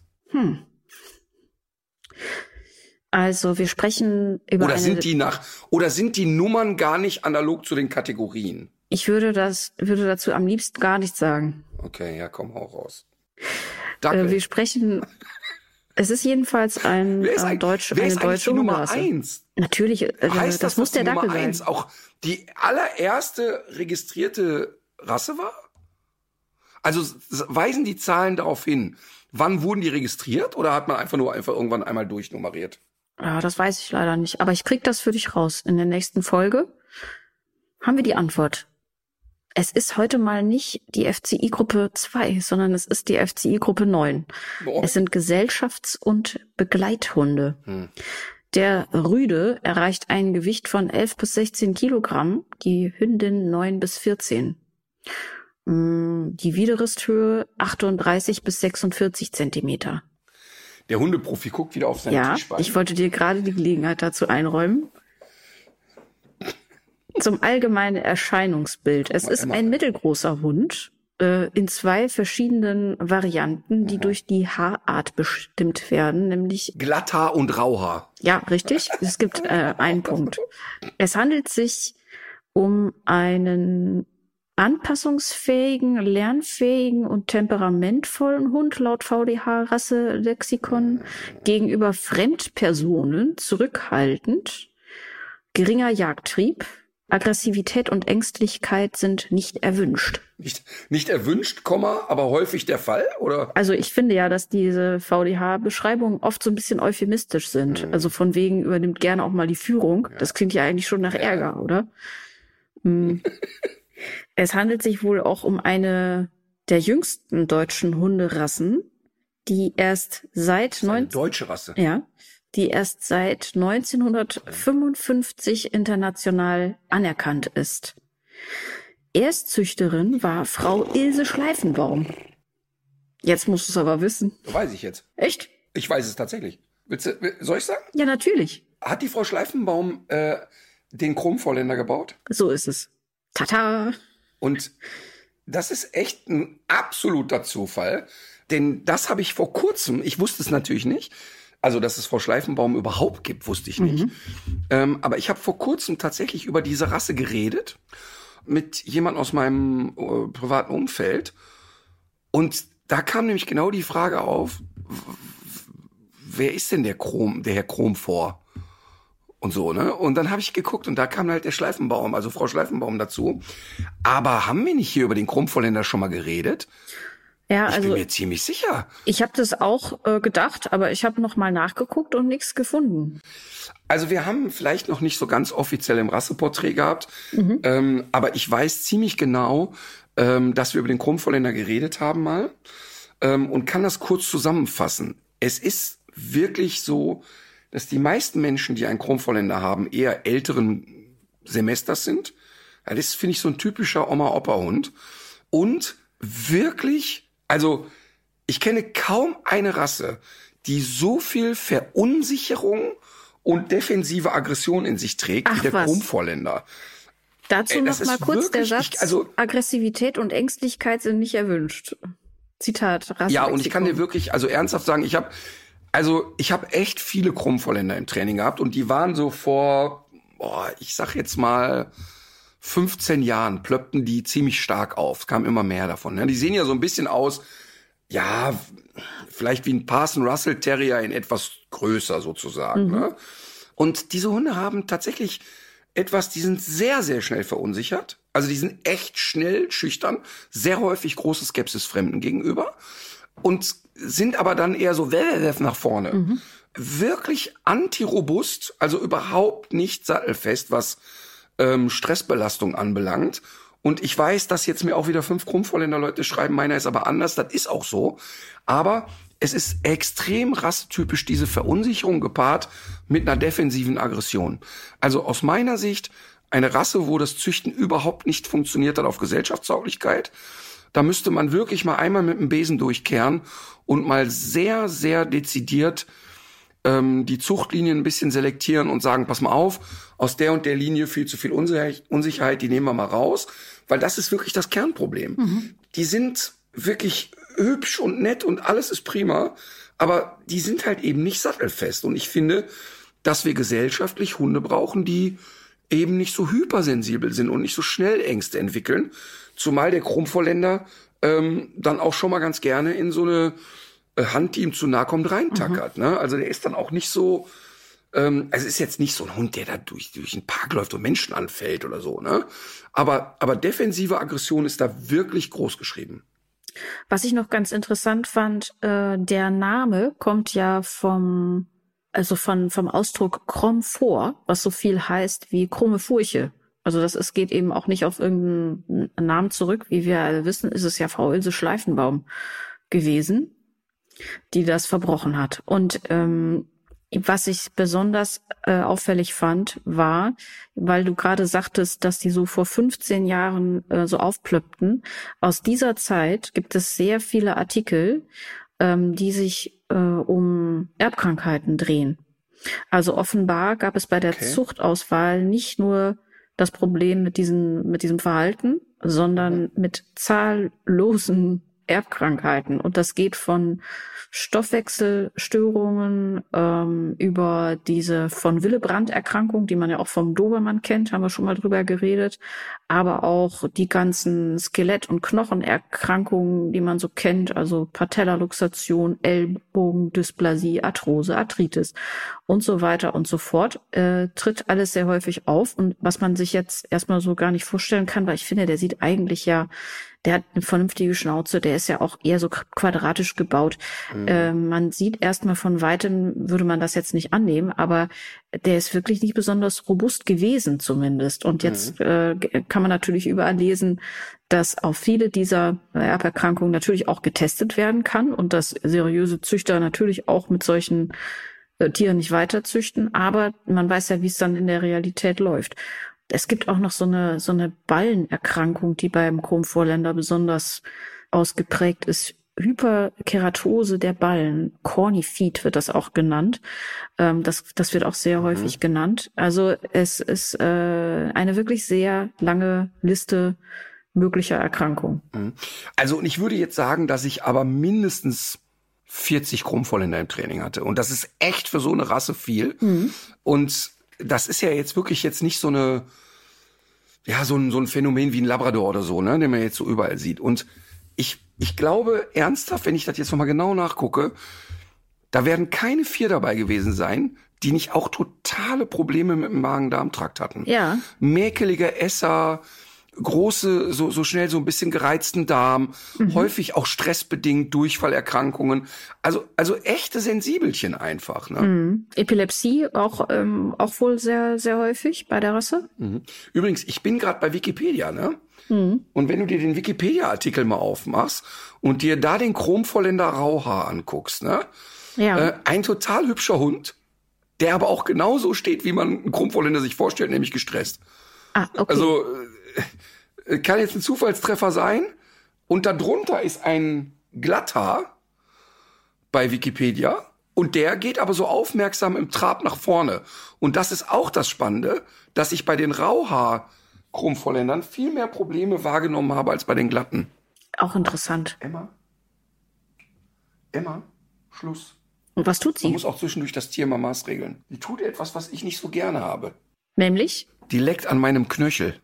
Also wir sprechen über Oder sind die nach oder sind die Nummern gar nicht analog zu den Kategorien? ich würde das, würde dazu am liebsten gar nichts sagen. Okay, ja, komm auch raus. Äh, wir sprechen, es ist jedenfalls ein *laughs* wer ist, äh, eigentlich, Deutsch, wer eine ist deutsche Nummer Hunderasse. eins? Natürlich, äh, Heißt das, das, muss der Nummer Dackel sein. eins auch die allererste registrierte Rasse war? Also weisen die Zahlen darauf hin, wann wurden die registriert oder hat man einfach nur einfach irgendwann einmal durchnummeriert? Ja, das weiß ich leider nicht. Aber ich krieg das für dich raus. In der nächsten Folge haben wir die Antwort. Es ist heute mal nicht die FCI-Gruppe 2, sondern es ist die FCI-Gruppe 9. Boah. Es sind Gesellschafts- und Begleithunde. Hm. Der Rüde erreicht ein Gewicht von 11 bis 16 Kilogramm, die Hündin 9 bis 14. Mm, Die Widerristhöhe 38 bis 46 Zentimeter. Der Hundeprofi guckt wieder auf seine Ja, Tischbein. ich wollte dir gerade die Gelegenheit dazu einräumen. Zum allgemeinen Erscheinungsbild. Es ist ein mittelgroßer Hund äh, in zwei verschiedenen Varianten, die durch die Haarart bestimmt werden, nämlich Glatthaar und Rauhaar. ja, richtig. Es gibt äh, einen Punkt. Es handelt sich um einen anpassungsfähigen, lernfähigen und temperamentvollen Hund laut VDH-Rasse-Lexikon gegenüber Fremdpersonen zurückhaltend, geringer Jagdtrieb, Aggressivität und Ängstlichkeit sind nicht erwünscht. Nicht, nicht erwünscht, Komma, aber häufig der Fall, oder? Also ich finde ja, dass diese VDH-Beschreibungen oft so ein bisschen euphemistisch sind. Mhm. Also von wegen übernimmt gerne auch mal die Führung. Das klingt ja eigentlich schon nach Ärger, oder? Hm. *laughs* es handelt sich wohl auch um eine der jüngsten deutschen Hunderassen, die erst seit Eine neun deutsche Rasse. ja, die erst seit 1955 international anerkannt ist. Erstzüchterin war Frau Ilse Schleifenbaum. Jetzt musst du es aber wissen. Weiß ich jetzt. Echt? Ich weiß es tatsächlich. Willst du, soll ich sagen? Ja, natürlich. Hat die Frau Schleifenbaum äh, den Chromvorländer gebaut? So ist es. Tata. Und das ist echt ein absoluter Zufall, denn das habe ich vor kurzem, ich wusste es natürlich nicht, also dass es Frau Schleifenbaum überhaupt gibt, wusste ich nicht. Ähm, aber ich habe vor kurzem tatsächlich über diese Rasse geredet mit jemand aus meinem äh, privaten Umfeld. Und da kam nämlich genau die Frage auf, wer ist denn der Chrom, der Herr Chrom vor? Und so, ne? Und dann habe ich geguckt und da kam halt der Schleifenbaum, also Frau Schleifenbaum dazu. Aber haben wir nicht hier über den Chromvorländer schon mal geredet? Ja, Ich also bin mir ziemlich sicher. ich habe das auch äh, gedacht, aber ich habe noch mal nachgeguckt und nichts gefunden. Also wir haben vielleicht noch nicht so ganz offiziell im Rasseporträt gehabt, ähm, aber ich weiß ziemlich genau, ähm, dass wir über den Chromvorländer geredet haben mal ähm, und kann das kurz zusammenfassen. Es ist wirklich so, dass die meisten Menschen, die einen Chromvorländer haben, eher älteren Semesters sind. Ja, das finde ich so ein typischer Oma-Opa-Hund. Und wirklich, also ich kenne kaum eine Rasse, die so viel Verunsicherung und defensive Aggression in sich trägt Ach, wie der. Chromvorländer. Dazu Ey, noch mal kurz der Satz: ich- also- Aggressivität und Ängstlichkeit sind nicht erwünscht. Zitat. Ja, und ich kann dir wirklich, also ernsthaft sagen, ich habe, also ich habe echt viele Chromvorländer im Training gehabt und die waren so vor, boah, ich sag jetzt mal 15 Jahren plöppten die ziemlich stark auf. Es kam immer mehr davon. Ne? Die sehen ja so ein bisschen aus, ja, vielleicht wie ein Parson Russell Terrier in etwas größer sozusagen. Ne? Und diese Hunde haben tatsächlich etwas, die sind sehr, sehr schnell verunsichert. Also die sind echt schnell schüchtern, sehr häufig große Skepsis Fremden gegenüber und sind aber dann eher so nach vorne. Wirklich antirobust, also überhaupt nicht sattelfest, was ähm, Stressbelastung anbelangt. Und ich weiß, dass jetzt mir auch wieder fünf Krummvolländer Leute schreiben, meiner ist aber anders, das ist auch so. Aber es ist extrem rassetypisch, diese Verunsicherung gepaart mit einer defensiven Aggression. Also aus meiner Sicht eine Rasse, wo das Züchten überhaupt nicht funktioniert hat auf Gesellschaftstauglichkeit. Da müsste man wirklich mal einmal mit dem Besen durchkehren und mal sehr, sehr dezidiert ähm, die Zuchtlinien ein bisschen selektieren und sagen, pass mal auf, aus der und der Linie viel zu viel Unsicherheit, Unsicherheit, die nehmen wir mal raus, weil das ist wirklich das Kernproblem. Die sind wirklich hübsch und nett und alles ist prima, aber die sind halt eben nicht sattelfest. Und ich finde, dass wir gesellschaftlich Hunde brauchen, die eben nicht so hypersensibel sind und nicht so schnell Ängste entwickeln. Zumal der Chromvorländer ähm, dann auch schon mal ganz gerne in so eine äh, Hand, die ihm zu nahe kommt, reintackert. Ne? Also der ist dann auch nicht so, ähm, also es ist jetzt nicht so ein Hund, der da durch, durch den Park läuft und Menschen anfällt oder so. Ne? Aber, aber defensive Aggression ist da wirklich groß geschrieben. Was ich noch ganz interessant fand, äh, der Name kommt ja vom, also von, vom Ausdruck krumm vor, was so viel heißt wie krumme Furche. Also das ist, geht eben auch nicht auf irgendeinen Namen zurück. Wie wir alle wissen, ist es ja Frau Ilse Schleifenbaum gewesen, die das verbrochen hat. Und ähm, was ich besonders äh, auffällig fand, war, weil du gerade sagtest, dass die so vor 15 Jahren äh, so aufplöppten. Aus dieser Zeit gibt es sehr viele Artikel, ähm, die sich äh, um Erbkrankheiten drehen. Also offenbar gab es bei der Okay. Zuchtauswahl nicht nur das Problem mit diesem, mit diesem Verhalten, sondern mit zahllosen Erbkrankheiten. Und das geht von Stoffwechselstörungen ähm, über diese von Willebrand-Erkrankung, die man ja auch vom Dobermann kennt, haben wir schon mal drüber geredet, aber auch die ganzen Skelett- und Knochenerkrankungen, die man so kennt, also Patellaluxation, Ellbogendysplasie, Arthrose, Arthritis und so weiter und so fort, äh, tritt alles sehr häufig auf. Und was man sich jetzt erstmal so gar nicht vorstellen kann, weil ich finde, der sieht eigentlich ja der hat eine vernünftige Schnauze, der ist ja auch eher so quadratisch gebaut. Mhm. Äh, man sieht erstmal von weitem, würde man das jetzt nicht annehmen, aber der ist wirklich nicht besonders robust gewesen zumindest. Und jetzt mhm. äh, kann man natürlich überall lesen, dass auf viele dieser Erberkrankungen natürlich auch getestet werden kann und dass seriöse Züchter natürlich auch mit solchen äh, Tieren nicht weiter züchten, aber man weiß ja, wie es dann in der Realität läuft. Es gibt auch noch so eine, so eine Ballenerkrankung, die beim Chromvorländer besonders ausgeprägt ist. Hyperkeratose der Ballen, Corny Feet wird das auch genannt. Ähm, das, das wird auch sehr mhm. häufig genannt. Also es ist äh, eine wirklich sehr lange Liste möglicher Erkrankungen. Mhm. Also und ich würde jetzt sagen, dass ich aber mindestens 40 Chromvorländer im Training hatte. Und das ist echt für so eine Rasse viel. Mhm. Und das ist ja jetzt wirklich jetzt nicht so eine, ja, so ein, so ein Phänomen wie ein Labrador oder so, ne, den man jetzt so überall sieht. Und ich, ich glaube ernsthaft, wenn ich das jetzt nochmal genau nachgucke, da werden keine vier dabei gewesen sein, die nicht auch totale Probleme mit dem Magen-Darm-Trakt hatten. Ja. Mäkelige Esser, große, so, so schnell so ein bisschen gereizten Darm, mhm. häufig auch stressbedingt Durchfallerkrankungen. Also, also echte Sensibelchen einfach. Ne? Mhm. Epilepsie auch, ähm, auch wohl sehr, sehr häufig bei der Rasse. Mhm. Übrigens, ich bin gerade bei Wikipedia, ne? Mhm. Und wenn du dir den Wikipedia-Artikel mal aufmachst und dir da den Chromvolländer Rauhaar anguckst, ne? Ja. Äh, ein total hübscher Hund, der aber auch genauso steht, wie man einen Chromvolländer sich vorstellt, nämlich gestresst. Ah, okay. Also kann jetzt ein Zufallstreffer sein. Und darunter ist ein Glatthaar bei Wikipedia. Und der geht aber so aufmerksam im Trab nach vorne. Und das ist auch das Spannende, dass ich bei den Rauhaar-Chromvolländern viel mehr Probleme wahrgenommen habe als bei den glatten. Auch interessant. Emma? Emma? Schluss. Und was tut sie? Man muss auch zwischendurch das Tier mal maßregeln. Die tut etwas, was ich nicht so gerne habe. Nämlich? Die leckt an meinem Knöchel.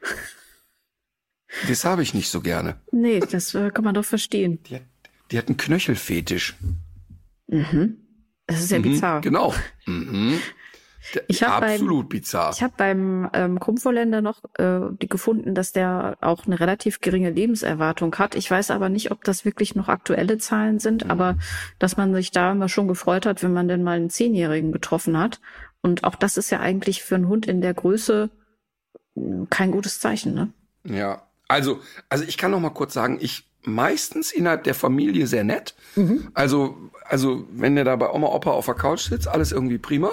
Das habe ich nicht so gerne. Nee, das äh, kann man doch verstehen. Die hat, die hat einen Knöchelfetisch. Mhm. Das ist ja mhm, bizarr. Genau. Mhm. Ich hab Absolut beim, bizarr. Ich habe beim ähm, Krummvolländer noch äh, gefunden, dass der auch eine relativ geringe Lebenserwartung hat. Ich weiß aber nicht, ob das wirklich noch aktuelle Zahlen sind, mhm. aber dass man sich da immer schon gefreut hat, wenn man denn mal einen Zehnjährigen getroffen hat. Und auch das ist ja eigentlich für einen Hund in der Größe kein gutes Zeichen, ne? Ja, also, also ich kann noch mal kurz sagen, ich meistens innerhalb der Familie sehr nett. Mhm. Also, also wenn der da bei Oma Opa auf der Couch sitzt, alles irgendwie prima.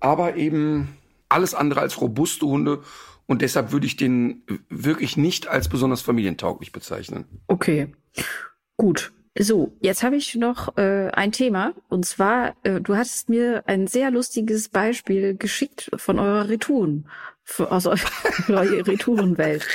Aber eben alles andere als robuste Hunde. Und deshalb würde ich den wirklich nicht als besonders familientauglich bezeichnen. Okay, gut. So, jetzt habe ich noch äh, ein Thema. Und zwar, äh, du hattest mir ein sehr lustiges Beispiel geschickt von eurer Retouren aus *laughs* eurer Retourenwelt.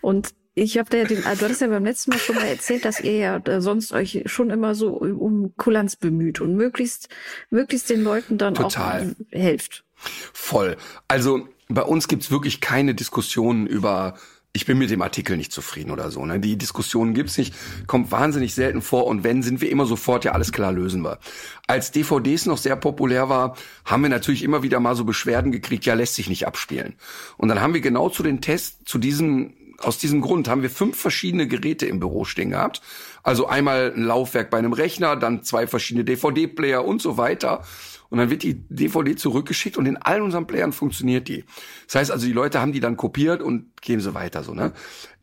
Und ich habe ja den, du hattest ja beim letzten Mal schon mal erzählt, dass ihr ja sonst euch schon immer so um Kulanz bemüht und möglichst, möglichst den Leuten dann Total. auch helft. Voll. Also bei uns gibt's wirklich keine Diskussionen über ich bin mit dem Artikel nicht zufrieden oder so. Ne? Die Diskussion gibt's nicht, kommt wahnsinnig selten vor und wenn, sind wir immer sofort, ja alles klar, lösen wir. Als DVDs noch sehr populär war, haben wir natürlich immer wieder mal so Beschwerden gekriegt, ja lässt sich nicht abspielen. Und dann haben wir genau zu den Tests, zu diesem aus diesem Grund haben wir fünf verschiedene Geräte im Büro stehen gehabt. Also einmal ein Laufwerk bei einem Rechner, dann zwei verschiedene DVD-Player und so weiter. Und dann wird die DVD zurückgeschickt und in allen unseren Playern funktioniert die. Das heißt also, die Leute haben die dann kopiert und geben sie weiter, so, ne?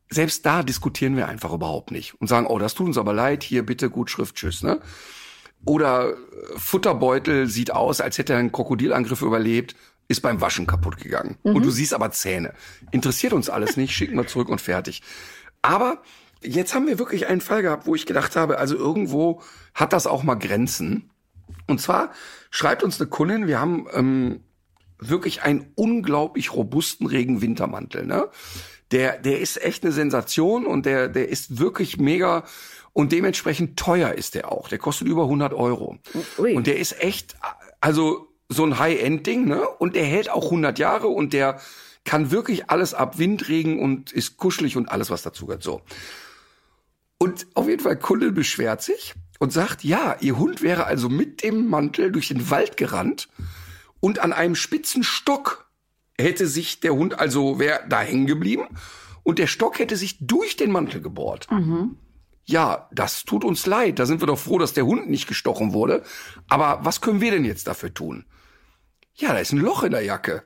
Selbst da diskutieren wir einfach überhaupt nicht und sagen, oh, das tut uns aber leid, hier bitte Gutschrift, tschüss, ne? Oder äh, Futterbeutel sieht aus, als hätte er einen Krokodilangriff überlebt, ist beim Waschen kaputt gegangen. Mhm. Und du siehst aber Zähne. Interessiert uns alles nicht, schicken wir zurück und fertig. Aber jetzt haben wir wirklich einen Fall gehabt, wo ich gedacht habe, also irgendwo hat das auch mal Grenzen. Und zwar schreibt uns eine Kundin, wir haben ähm, wirklich einen unglaublich robusten Regenwintermantel. Ne? Der, der ist echt eine Sensation und der, der ist wirklich mega Und dementsprechend teuer ist der auch. Der kostet über 100 Euro. Ui. Und der ist echt, also so ein High-End-Ding, ne? Und der hält auch 100 Jahre und der kann wirklich alles ab, Wind, Regen und ist kuschelig und alles, was dazu gehört. So. Und auf jeden Fall, Kunde beschwert sich und sagt, ja, ihr Hund wäre also mit dem Mantel durch den Wald gerannt und an einem spitzen Stock hätte sich der Hund also wäre da hängen geblieben und der Stock hätte sich durch den Mantel gebohrt. Ja, das tut uns leid. Da sind wir doch froh, dass der Hund nicht gestochen wurde. Aber was können wir denn jetzt dafür tun? Ja, da ist ein Loch in der Jacke.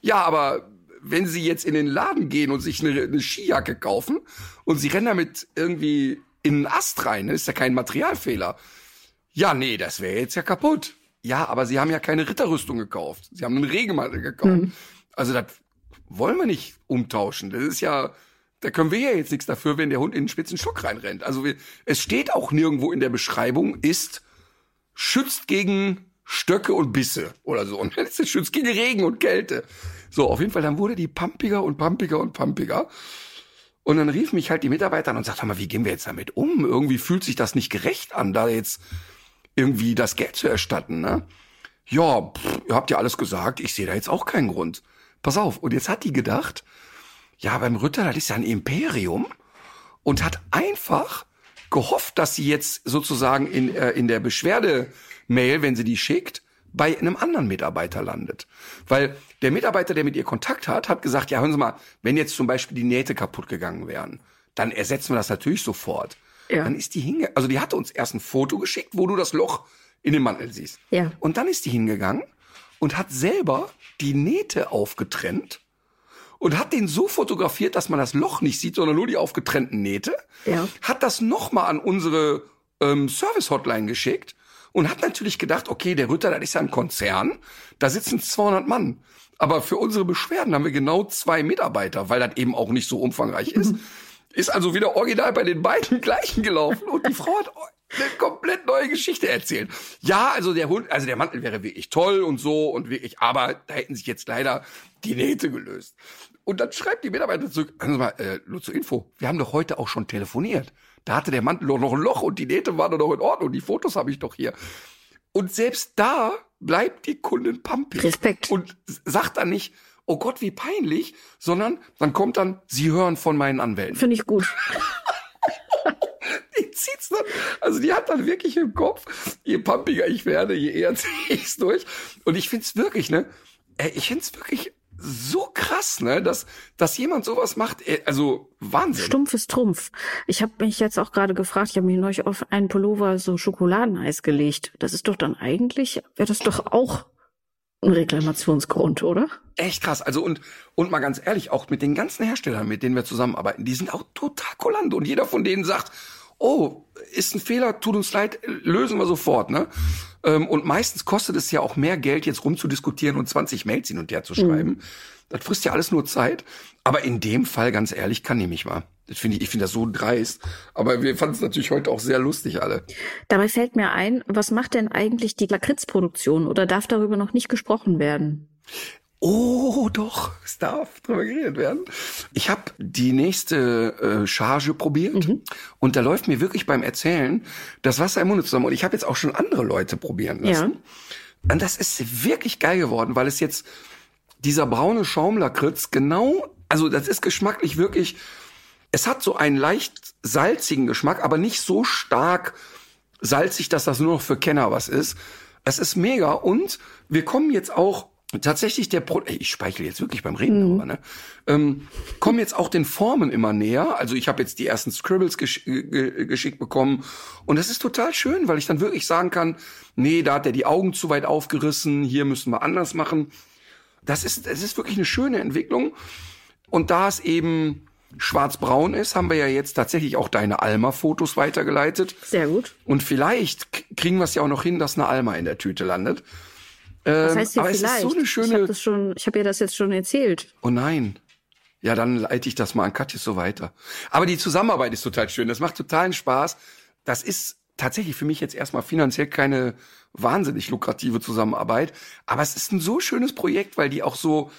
Ja, aber wenn Sie jetzt in den Laden gehen und sich eine, eine Skijacke kaufen und Sie rennen damit irgendwie in einen Ast rein, dann ist ja kein Materialfehler. Ja, nee, das wäre jetzt ja kaputt. Ja, aber Sie haben ja keine Ritterrüstung gekauft. Sie haben einen Regenmantel gekauft. Also das wollen wir nicht umtauschen. Das ist ja, da können wir ja jetzt nichts dafür, wenn der Hund in den spitzen Stock reinrennt. Also wir, es steht auch nirgendwo in der Beschreibung, ist schützt gegen Stöcke und Bisse oder so. *laughs* Und es schützt gegen Regen und Kälte. So, auf jeden Fall, dann wurde die pumpiger und pumpiger und pumpiger. Und dann rief mich halt die Mitarbeiter an und sagte, mal, wie gehen wir jetzt damit um? Irgendwie fühlt sich das nicht gerecht an, da jetzt irgendwie das Geld zu erstatten, ne? Ja, pff, ihr habt ja alles gesagt, ich sehe da jetzt auch keinen Grund. Pass auf, und jetzt hat die gedacht, ja, beim Ritter, das ist ja ein Imperium und hat einfach gehofft, dass sie jetzt sozusagen in, äh, in der Beschwerdemail, wenn sie die schickt, bei einem anderen Mitarbeiter landet. Weil der Mitarbeiter, der mit ihr Kontakt hat, hat gesagt, ja, hören Sie mal, wenn jetzt zum Beispiel die Nähte kaputt gegangen wären, dann ersetzen wir das natürlich sofort. Ja. Dann ist die hinge, also die hatte uns erst ein Foto geschickt, wo du das Loch in dem Mantel siehst. Ja. Und dann ist die hingegangen und hat selber die Nähte aufgetrennt und hat den so fotografiert, dass man das Loch nicht sieht, sondern nur die aufgetrennten Nähte. Ja. Hat das nochmal an unsere ähm, Service-Hotline geschickt und hat natürlich gedacht, okay, der Ritter, das ist ja ein Konzern, da sitzen 200 Mann. Aber für unsere Beschwerden haben wir genau zwei Mitarbeiter, weil das eben auch nicht so umfangreich ist. *laughs* Ist also wieder original bei den beiden *laughs* gleichen gelaufen und die Frau hat eine komplett neue Geschichte erzählt. Ja, also der Hund, also der Mantel wäre wirklich toll und so und wirklich, aber da hätten sich jetzt leider die Nähte gelöst. Und dann schreibt die Mitarbeiter zurück, hören Sie mal, äh, nur zur Info, wir haben doch heute auch schon telefoniert. Da hatte der Mantel doch noch ein Loch und die Nähte waren doch noch in Ordnung, die Fotos habe ich doch hier. Und selbst da bleibt die Kundin pumpig. Respekt. Und sagt dann nicht, oh Gott, wie peinlich, sondern dann kommt dann, Sie hören von meinen Anwälten. Finde ich gut. *laughs* Die zieht's dann, also die hat dann wirklich im Kopf, je pumpiger ich werde, je eher *laughs* ziehe ich's durch. Und ich find's wirklich, ne, äh, ich find's wirklich so krass, ne, dass, dass jemand sowas macht, äh, also Wahnsinn. Stumpf ist Trumpf. Ich habe mich jetzt auch gerade gefragt, ich habe mich neulich auf einen Pullover so Schokoladeneis gelegt. Das ist doch dann eigentlich, wäre das doch auch ein Reklamationsgrund, oder? Echt krass. Also und, und mal ganz ehrlich, auch mit den ganzen Herstellern, mit denen wir zusammenarbeiten, die sind auch total kulant. Und jeder von denen sagt, oh, ist ein Fehler, tut uns leid, lösen wir sofort, ne? Ähm, Und meistens kostet es ja auch mehr Geld, jetzt rumzudiskutieren und 20 Mails hin und her zu schreiben. Das frisst ja alles nur Zeit. Aber in dem Fall, ganz ehrlich, kann ich mich mal. Das finde ich, ich finde das so dreist. Aber wir fanden es natürlich heute auch sehr lustig alle. Dabei fällt mir ein, was macht denn eigentlich die Lakritzproduktion oder darf darüber noch nicht gesprochen werden? Oh, doch, es darf drüber geredet werden. Ich habe die nächste äh, Charge probiert und da läuft mir wirklich beim Erzählen das Wasser im Munde zusammen. Und ich habe jetzt auch schon andere Leute probieren lassen. Und das ist wirklich geil geworden, weil es jetzt dieser braune Schaumlakritz genau, also das ist geschmacklich wirklich, es hat so einen leicht salzigen Geschmack, aber nicht so stark salzig, dass das nur noch für Kenner was ist. Es ist mega und wir kommen jetzt auch tatsächlich der Pro ich speichle jetzt wirklich beim Reden, aber, ne? ähm, kommen jetzt auch den Formen immer näher. Also ich habe jetzt die ersten Scribbles gesch ge geschickt bekommen und das ist total schön, weil ich dann wirklich sagen kann, nee, da hat er die Augen zu weit aufgerissen, hier müssen wir anders machen. Das ist, das ist wirklich eine schöne Entwicklung. Und da es eben schwarz-braun ist, haben wir ja jetzt tatsächlich auch deine Alma-Fotos weitergeleitet. Sehr gut. Und vielleicht kriegen wir es ja auch noch hin, dass eine Alma in der Tüte landet. Was Ähm, heißt hier aber vielleicht? es ist so eine ich habe schöne. das schon, ich habe ihr das jetzt schon erzählt. Oh nein. Ja, dann leite ich das mal an Katja so weiter. Aber die Zusammenarbeit ist total schön. Das macht totalen Spaß. Das ist tatsächlich für mich jetzt erstmal finanziell keine wahnsinnig lukrative Zusammenarbeit. Aber es ist ein so schönes Projekt, weil die auch so,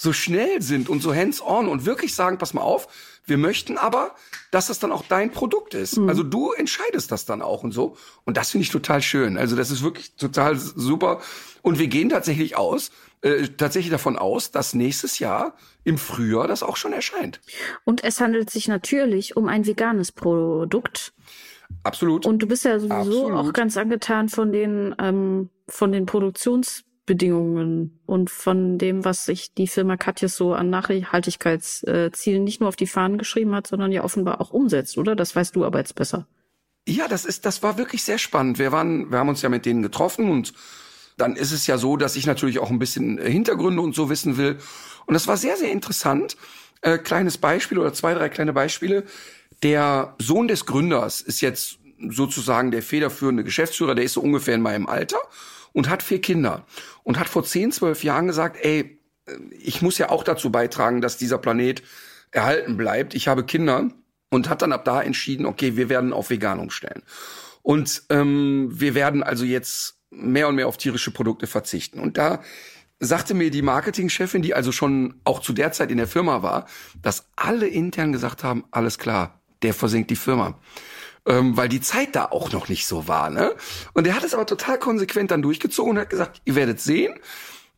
so schnell sind und so hands-on und wirklich sagen, pass mal auf, wir möchten aber, dass das dann auch dein Produkt ist. Mhm. Also du entscheidest das dann auch und so. Und das finde ich total schön. Also das ist wirklich total super. Und wir gehen tatsächlich aus, äh, tatsächlich davon aus, dass nächstes Jahr im Frühjahr das auch schon erscheint. Und es handelt sich natürlich um ein veganes Produkt. Absolut. Und du bist ja sowieso Absolut. auch ganz angetan von den ähm, von den Produktions Bedingungen und von dem, was sich die Firma Katjes so an Nachhaltigkeitszielen nicht nur auf die Fahnen geschrieben hat, sondern ja offenbar auch umsetzt, oder? Das weißt du aber jetzt besser. Ja, das ist, das war wirklich sehr spannend. Wir waren, wir haben uns ja mit denen getroffen und dann ist es ja so, dass ich natürlich auch ein bisschen Hintergründe und so wissen will. Und das war sehr, sehr interessant. Äh, kleines Beispiel oder zwei, drei kleine Beispiele. Der Sohn des Gründers ist jetzt sozusagen der federführende Geschäftsführer, der ist so ungefähr in meinem Alter und hat vier Kinder und hat vor zehn, zwölf Jahren gesagt, ey, ich muss ja auch dazu beitragen, dass dieser Planet erhalten bleibt. Ich habe Kinder und hat dann ab da entschieden, okay, wir werden auf vegan umstellen. Und ähm, wir werden also jetzt mehr und mehr auf tierische Produkte verzichten. Und da sagte mir die Marketingchefin, die also schon auch zu der Zeit in der Firma war, dass alle intern gesagt haben, alles klar, der versenkt die Firma ähm, weil die Zeit da auch noch nicht so war. Ne? Und er hat es aber total konsequent dann durchgezogen und hat gesagt, ihr werdet sehen,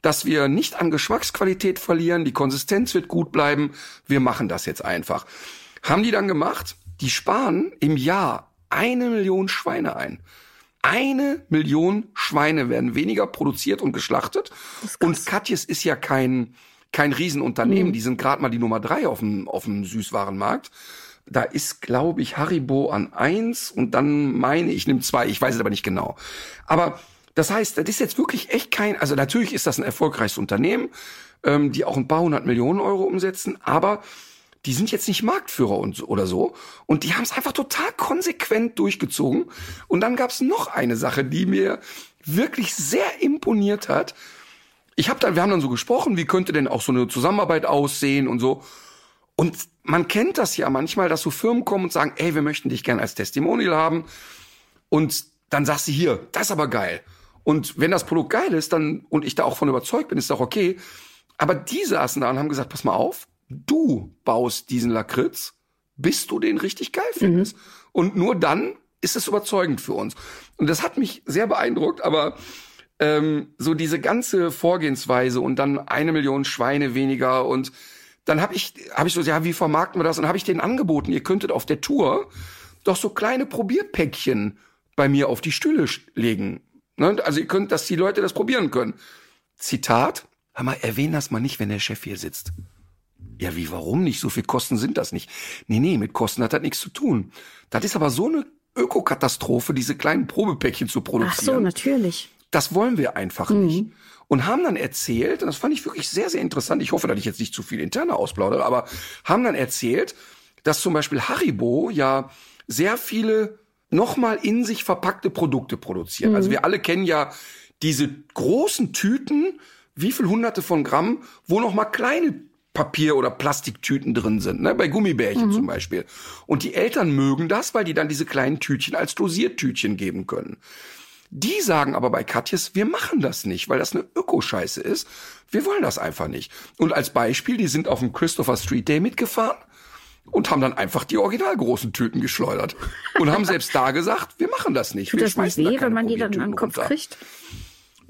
dass wir nicht an Geschmacksqualität verlieren, die Konsistenz wird gut bleiben, wir machen das jetzt einfach. Haben die dann gemacht? Die sparen im Jahr eine Million Schweine ein. Eine Million Schweine werden weniger produziert und geschlachtet. Und Katjes ist ja kein, kein Riesenunternehmen. Mhm. Die sind gerade mal die Nummer drei auf dem, auf dem Süßwarenmarkt. Da ist, glaube ich, Haribo an eins und dann meine ich, nimm zwei. Ich weiß es aber nicht genau. Aber das heißt, das ist jetzt wirklich echt kein, also natürlich ist das ein erfolgreiches Unternehmen, ähm, die auch ein paar hundert Millionen Euro umsetzen, aber die sind jetzt nicht Marktführer und, oder so. Und die haben es einfach total konsequent durchgezogen. Und dann gab es noch eine Sache, die mir wirklich sehr imponiert hat. Ich habe dann, wir haben dann so gesprochen, wie könnte denn auch so eine Zusammenarbeit aussehen und so. Und man kennt das ja manchmal, dass so Firmen kommen und sagen, ey, wir möchten dich gerne als Testimonial haben. Und dann sagst du hier, das ist aber geil. Und wenn das Produkt geil ist, dann, und ich da auch von überzeugt bin, ist doch okay. Aber die saßen da und haben gesagt, pass mal auf, du baust diesen Lakritz, bis du den richtig geil findest. Mhm. Und nur dann ist es überzeugend für uns. Und das hat mich sehr beeindruckt, aber ähm, so diese ganze Vorgehensweise und dann eine Million Schweine weniger und dann habe ich, hab ich so, ja, wie vermarkten wir das? Und habe ich denen angeboten, ihr könntet auf der Tour doch so kleine Probierpäckchen bei mir auf die Stühle legen. Ne? Also ihr könnt, dass die Leute das probieren können. Zitat, hör mal, erwähnen das mal nicht, wenn der Chef hier sitzt. Ja, wie, warum nicht? So viel Kosten sind das nicht. Nee, nee, mit Kosten hat das nichts zu tun. Das ist aber so eine Ökokatastrophe, diese kleinen Probepäckchen zu produzieren. Ach so, natürlich. Das wollen wir einfach mhm. nicht und haben dann erzählt, und das fand ich wirklich sehr, sehr interessant, ich hoffe, dass ich jetzt nicht zu viel interne ausplaudere, aber haben dann erzählt, dass zum Beispiel Haribo ja sehr viele nochmal in sich verpackte Produkte produziert. Also mhm. Also wir alle kennen ja diese großen Tüten, wie viel hunderte von Gramm, wo nochmal kleine Papier- oder Plastiktüten drin sind, ne? bei Gummibärchen mhm. zum Beispiel. Und die Eltern mögen das, weil die dann diese kleinen Tütchen als Dosiertütchen geben können. Die sagen aber bei Katjes, wir machen das nicht, weil das eine Ökoscheiße ist. Wir wollen das einfach nicht. Und als Beispiel, die sind auf dem Christopher Street Day mitgefahren und haben dann einfach die original großen Tüten geschleudert. Und haben selbst da gesagt, wir machen das nicht. Tut wir das nicht weh, da wenn man die dann an den Kopf runter. kriegt?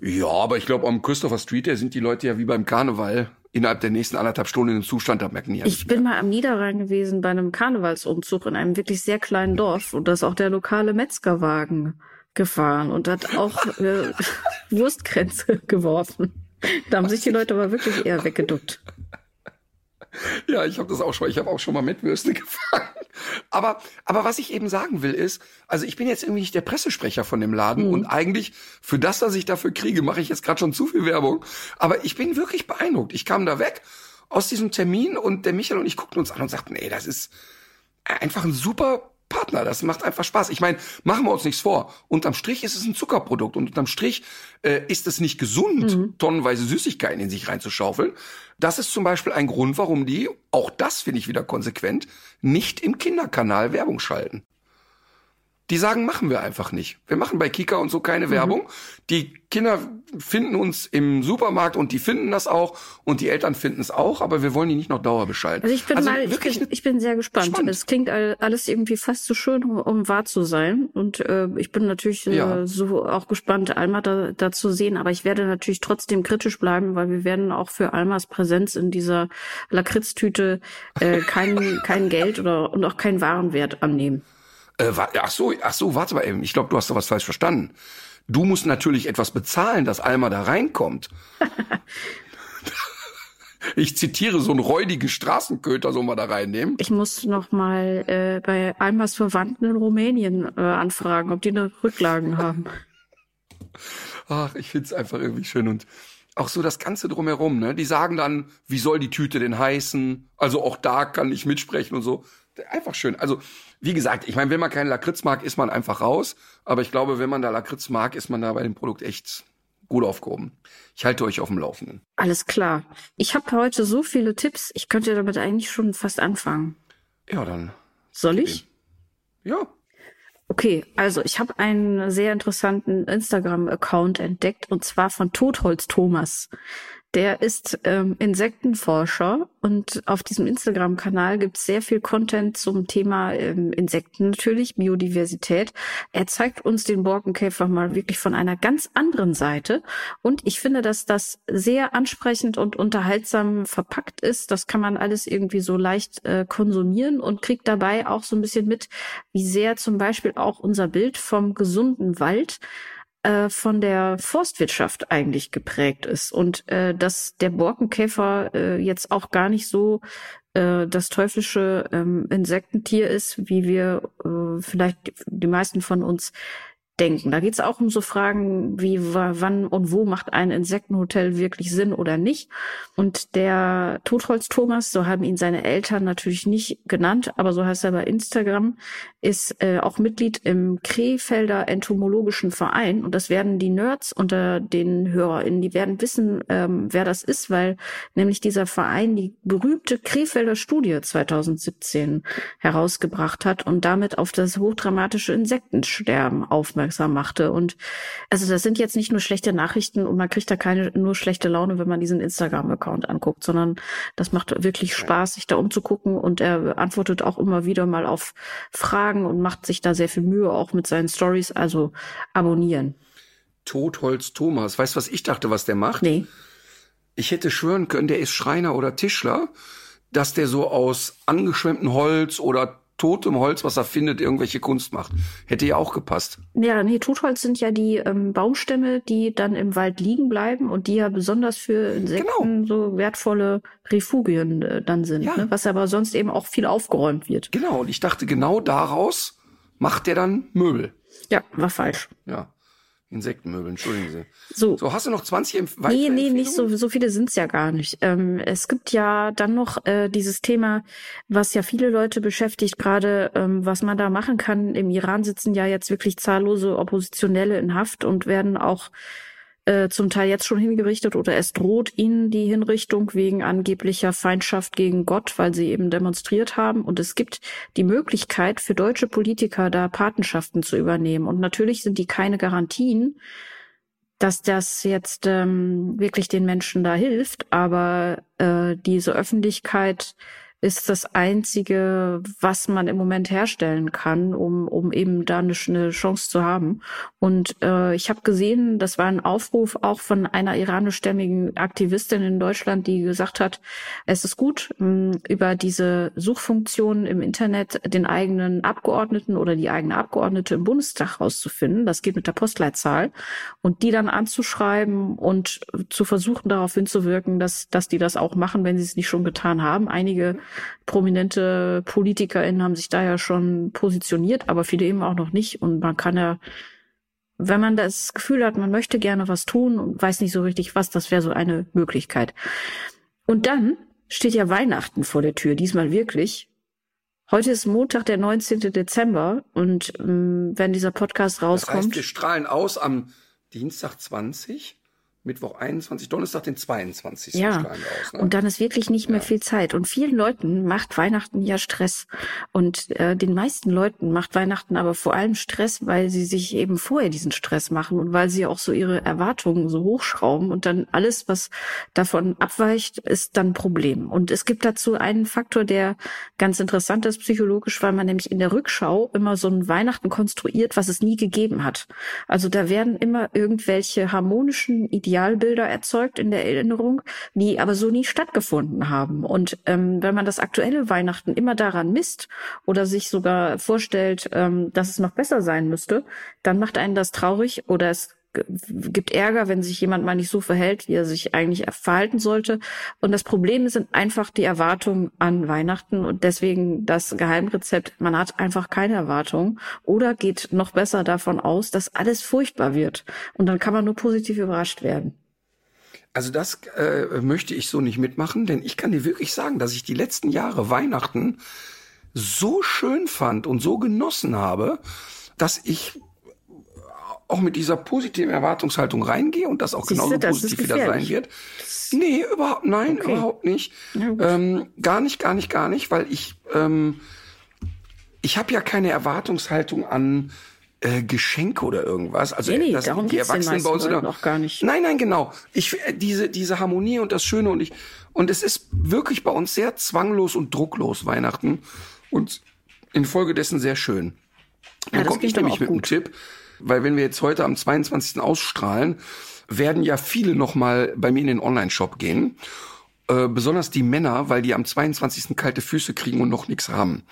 Ja, aber ich glaube, am Christopher Street Day sind die Leute ja wie beim Karneval innerhalb der nächsten anderthalb Stunden in den Zustand, da merken die ja Ich bin mal am Niederrhein gewesen bei einem Karnevalsumzug in einem wirklich sehr kleinen Dorf und da ist auch der lokale Metzgerwagen gefahren und hat auch äh, *laughs* Wurstkränze geworfen. Da haben sich die Leute aber wirklich eher weggeduckt. Ja, ich habe das auch schon. Ich habe auch schon mal mit Würste *laughs* gefangen. Aber, aber was ich eben sagen will ist, also ich bin jetzt irgendwie nicht der Pressesprecher von dem Laden mhm. und eigentlich für das, was ich dafür kriege, mache ich jetzt gerade schon zu viel Werbung. Aber ich bin wirklich beeindruckt. Ich kam da weg aus diesem Termin und der Michael und ich guckten uns an und sagten, ey, das ist einfach ein super Partner. Das macht einfach Spaß. Ich meine, machen wir uns nichts vor. Unterm Strich ist es ein Zuckerprodukt und unterm Strich äh, ist es nicht gesund, mhm. tonnenweise Süßigkeiten in sich reinzuschaufeln. Das ist zum Beispiel ein Grund, warum die, auch das finde ich wieder konsequent, nicht im Kinderkanal Werbung schalten. Die sagen, machen wir einfach nicht. Wir machen bei Kika und so keine Mhm. Werbung. Die Kinder finden uns im Supermarkt und die finden das auch und die Eltern finden es auch, aber wir wollen die nicht noch Dauer beschalten. Also ich bin mal, ich bin, ich bin sehr gespannt. Spannend. Es klingt all- alles irgendwie fast zu schön, um, um wahr zu sein. Und äh, ich bin natürlich äh, Ja. so auch gespannt, Alma da, da zu sehen. Aber ich werde natürlich trotzdem kritisch bleiben, weil wir werden auch für Almas Präsenz in dieser Lakritztüte äh, kein, *laughs* kein Geld oder und auch keinen Warenwert annehmen. Äh, ach so, ach so, warte mal eben. Ich glaube, du hast da was falsch verstanden. Du musst natürlich etwas bezahlen, dass Alma da reinkommt. *laughs* ich zitiere so einen räudigen Straßenköter, so mal da reinnehmen. Ich muss noch mal äh, bei Almas Verwandten in Rumänien äh, anfragen, ob die eine Rücklagen haben. Ach, ich find's einfach irgendwie schön und auch so das Ganze drumherum, ne? Die sagen dann, wie soll die Tüte denn heißen? Also auch da kann ich mitsprechen und so. Einfach schön. Also, wie gesagt, ich meine, wenn man keinen Lakritz mag, ist man einfach raus. Aber ich glaube, wenn man da Lakritz mag, ist man da bei dem Produkt echt gut aufgehoben. Ich halte euch auf dem Laufenden. Alles klar. Ich habe heute so viele Tipps, ich könnte damit eigentlich schon fast anfangen. Ja, dann. Soll ich? Ja. Okay, also ich habe einen sehr interessanten Instagram-Account entdeckt und zwar von Totholz Thomas. Der ist ähm, Insektenforscher und auf diesem Instagram-Kanal gibt es sehr viel Content zum Thema ähm, Insekten natürlich, Biodiversität. Er zeigt uns den Borkenkäfer mal wirklich von einer ganz anderen Seite und ich finde, dass das sehr ansprechend und unterhaltsam verpackt ist. Das kann man alles irgendwie so leicht äh, konsumieren und kriegt dabei auch so ein bisschen mit, wie sehr zum Beispiel auch unser Bild vom gesunden Wald äh, von der Forstwirtschaft eigentlich geprägt ist. Und äh, dass der Borkenkäfer äh, jetzt auch gar nicht so äh, das teuflische ähm, Insektentier ist, wie wir äh, vielleicht die, die meisten von uns denken. Da geht es auch um so Fragen wie wa- wann und wo macht ein Insektenhotel wirklich Sinn oder nicht. Und der Totholz Thomas, so haben ihn seine Eltern natürlich nicht genannt, aber so heißt er bei Instagram, ist äh, auch Mitglied im Krefelder Entomologischen Verein. Und das werden die Nerds unter den HörerInnen, die werden wissen, ähm, wer das ist, weil nämlich dieser Verein die berühmte Krefelder Studie 2017 herausgebracht hat und damit auf das hochdramatische Insektensterben aufmerksam machte. Und also das sind jetzt nicht nur schlechte Nachrichten und man kriegt da keine nur schlechte Laune, wenn man diesen Instagram-Account anguckt, sondern das macht wirklich Spaß, sich da umzugucken und er antwortet auch immer wieder mal auf Fragen und macht sich da sehr viel Mühe auch mit seinen Stories. Also abonnieren. Totholz Thomas. Weißt du, was ich dachte, was der macht? Nee. Ich hätte schwören können, der ist Schreiner oder Tischler, dass der so aus angeschwemmtem Holz oder totem Holz, was er findet, irgendwelche Kunst macht. Hätte ja auch gepasst. Ja, nee, Totholz sind ja die ähm, Baumstämme, die dann im Wald liegen bleiben und die ja besonders für Insekten so wertvolle Refugien äh, dann sind, Ja. ne? was aber sonst eben auch viel aufgeräumt wird. Genau, und ich dachte, genau daraus macht der dann Möbel. Ja, war falsch. Ja. Insektenmöbel, entschuldigen Sie. So. So, hast du noch 20 Empf Nee, nee, nicht so, so viele sind's ja gar nicht. Ähm, es gibt ja dann noch äh, dieses Thema, was ja viele Leute beschäftigt, gerade ähm, was man da machen kann. Im Iran sitzen ja jetzt wirklich zahllose Oppositionelle in Haft und werden auch äh, zum Teil jetzt schon hingerichtet oder es droht ihnen die Hinrichtung wegen angeblicher Feindschaft gegen Gott, weil sie eben demonstriert haben. Und es gibt die Möglichkeit für deutsche Politiker da Patenschaften zu übernehmen. Und natürlich sind die keine Garantien, dass das jetzt ähm, wirklich den Menschen da hilft, aber äh, diese Öffentlichkeit ist das einzige, was man im Moment herstellen kann, um, um eben da eine, eine Chance zu haben. Und äh, ich habe gesehen, das war ein Aufruf auch von einer iranischstämmigen Aktivistin in Deutschland, die gesagt hat, es ist gut, mh, über diese Suchfunktion im Internet den eigenen Abgeordneten oder die eigene Abgeordnete im Bundestag rauszufinden. Das geht mit der Postleitzahl und die dann anzuschreiben und zu versuchen, darauf hinzuwirken, dass, dass die das auch machen, wenn sie es nicht schon getan haben. Einige prominente PolitikerInnen haben sich da ja schon positioniert, aber viele eben auch noch nicht. Und man kann ja, wenn man das Gefühl hat, man möchte gerne was tun und weiß nicht so richtig was, das wäre so eine Möglichkeit. Und dann steht ja Weihnachten vor der Tür, diesmal wirklich. Heute ist Montag, der 19. Dezember und ähm, wenn dieser Podcast Das heißt, rauskommt, wir strahlen aus am Dienstag 20. Mittwoch 21, Donnerstag den 22. Ja, aus, ne? und dann ist wirklich nicht mehr Ja. viel Zeit. Und vielen Leuten macht Weihnachten ja Stress. Und äh, den meisten Leuten macht Weihnachten aber vor allem Stress, weil sie sich eben vorher diesen Stress machen und weil sie auch so ihre Erwartungen so hochschrauben und dann alles, was davon abweicht, ist dann ein Problem. Und es gibt dazu einen Faktor, der ganz interessant ist psychologisch, weil man nämlich in der Rückschau immer so ein Weihnachten konstruiert, was es nie gegeben hat. Also da werden immer irgendwelche harmonischen Idealbilder erzeugt in der Erinnerung, die aber so nie stattgefunden haben. Und ähm, wenn man das aktuelle Weihnachten immer daran misst oder sich sogar vorstellt, ähm, dass es noch besser sein müsste, dann macht einen das traurig oder es gibt Ärger, wenn sich jemand mal nicht so verhält, wie er sich eigentlich verhalten sollte. Und das Problem sind einfach die Erwartungen an Weihnachten und deswegen das Geheimrezept, man hat einfach keine Erwartungen oder geht noch besser davon aus, dass alles furchtbar wird. Und dann kann man nur positiv überrascht werden. Also das äh, möchte ich so nicht mitmachen, denn ich kann dir wirklich sagen, dass ich die letzten Jahre Weihnachten so schön fand und so genossen habe, dass ich auch mit dieser positiven Erwartungshaltung reingehe und das auch Siehste, genauso das positiv wieder sein wird. Nee, überhaupt, nein, Okay. überhaupt nicht. Ähm, gar nicht, gar nicht, gar nicht, weil ich, ähm, ich habe ja keine Erwartungshaltung an äh, Geschenke oder irgendwas. Also Nee, nee, das, darum die Erwachsenen bei uns Leuten auch gar nicht. Nein, nein, genau. Ich äh, diese diese Harmonie und das Schöne und ich und es ist wirklich bei uns sehr zwanglos und drucklos Weihnachten und infolgedessen sehr schön. Dann das komme ich nämlich mit einem gut. Tipp, weil wenn wir jetzt heute am 22. ausstrahlen, werden ja viele noch mal bei mir in den Online-Shop gehen. Äh, besonders die Männer, weil die am 22. kalte Füße kriegen und noch nichts haben.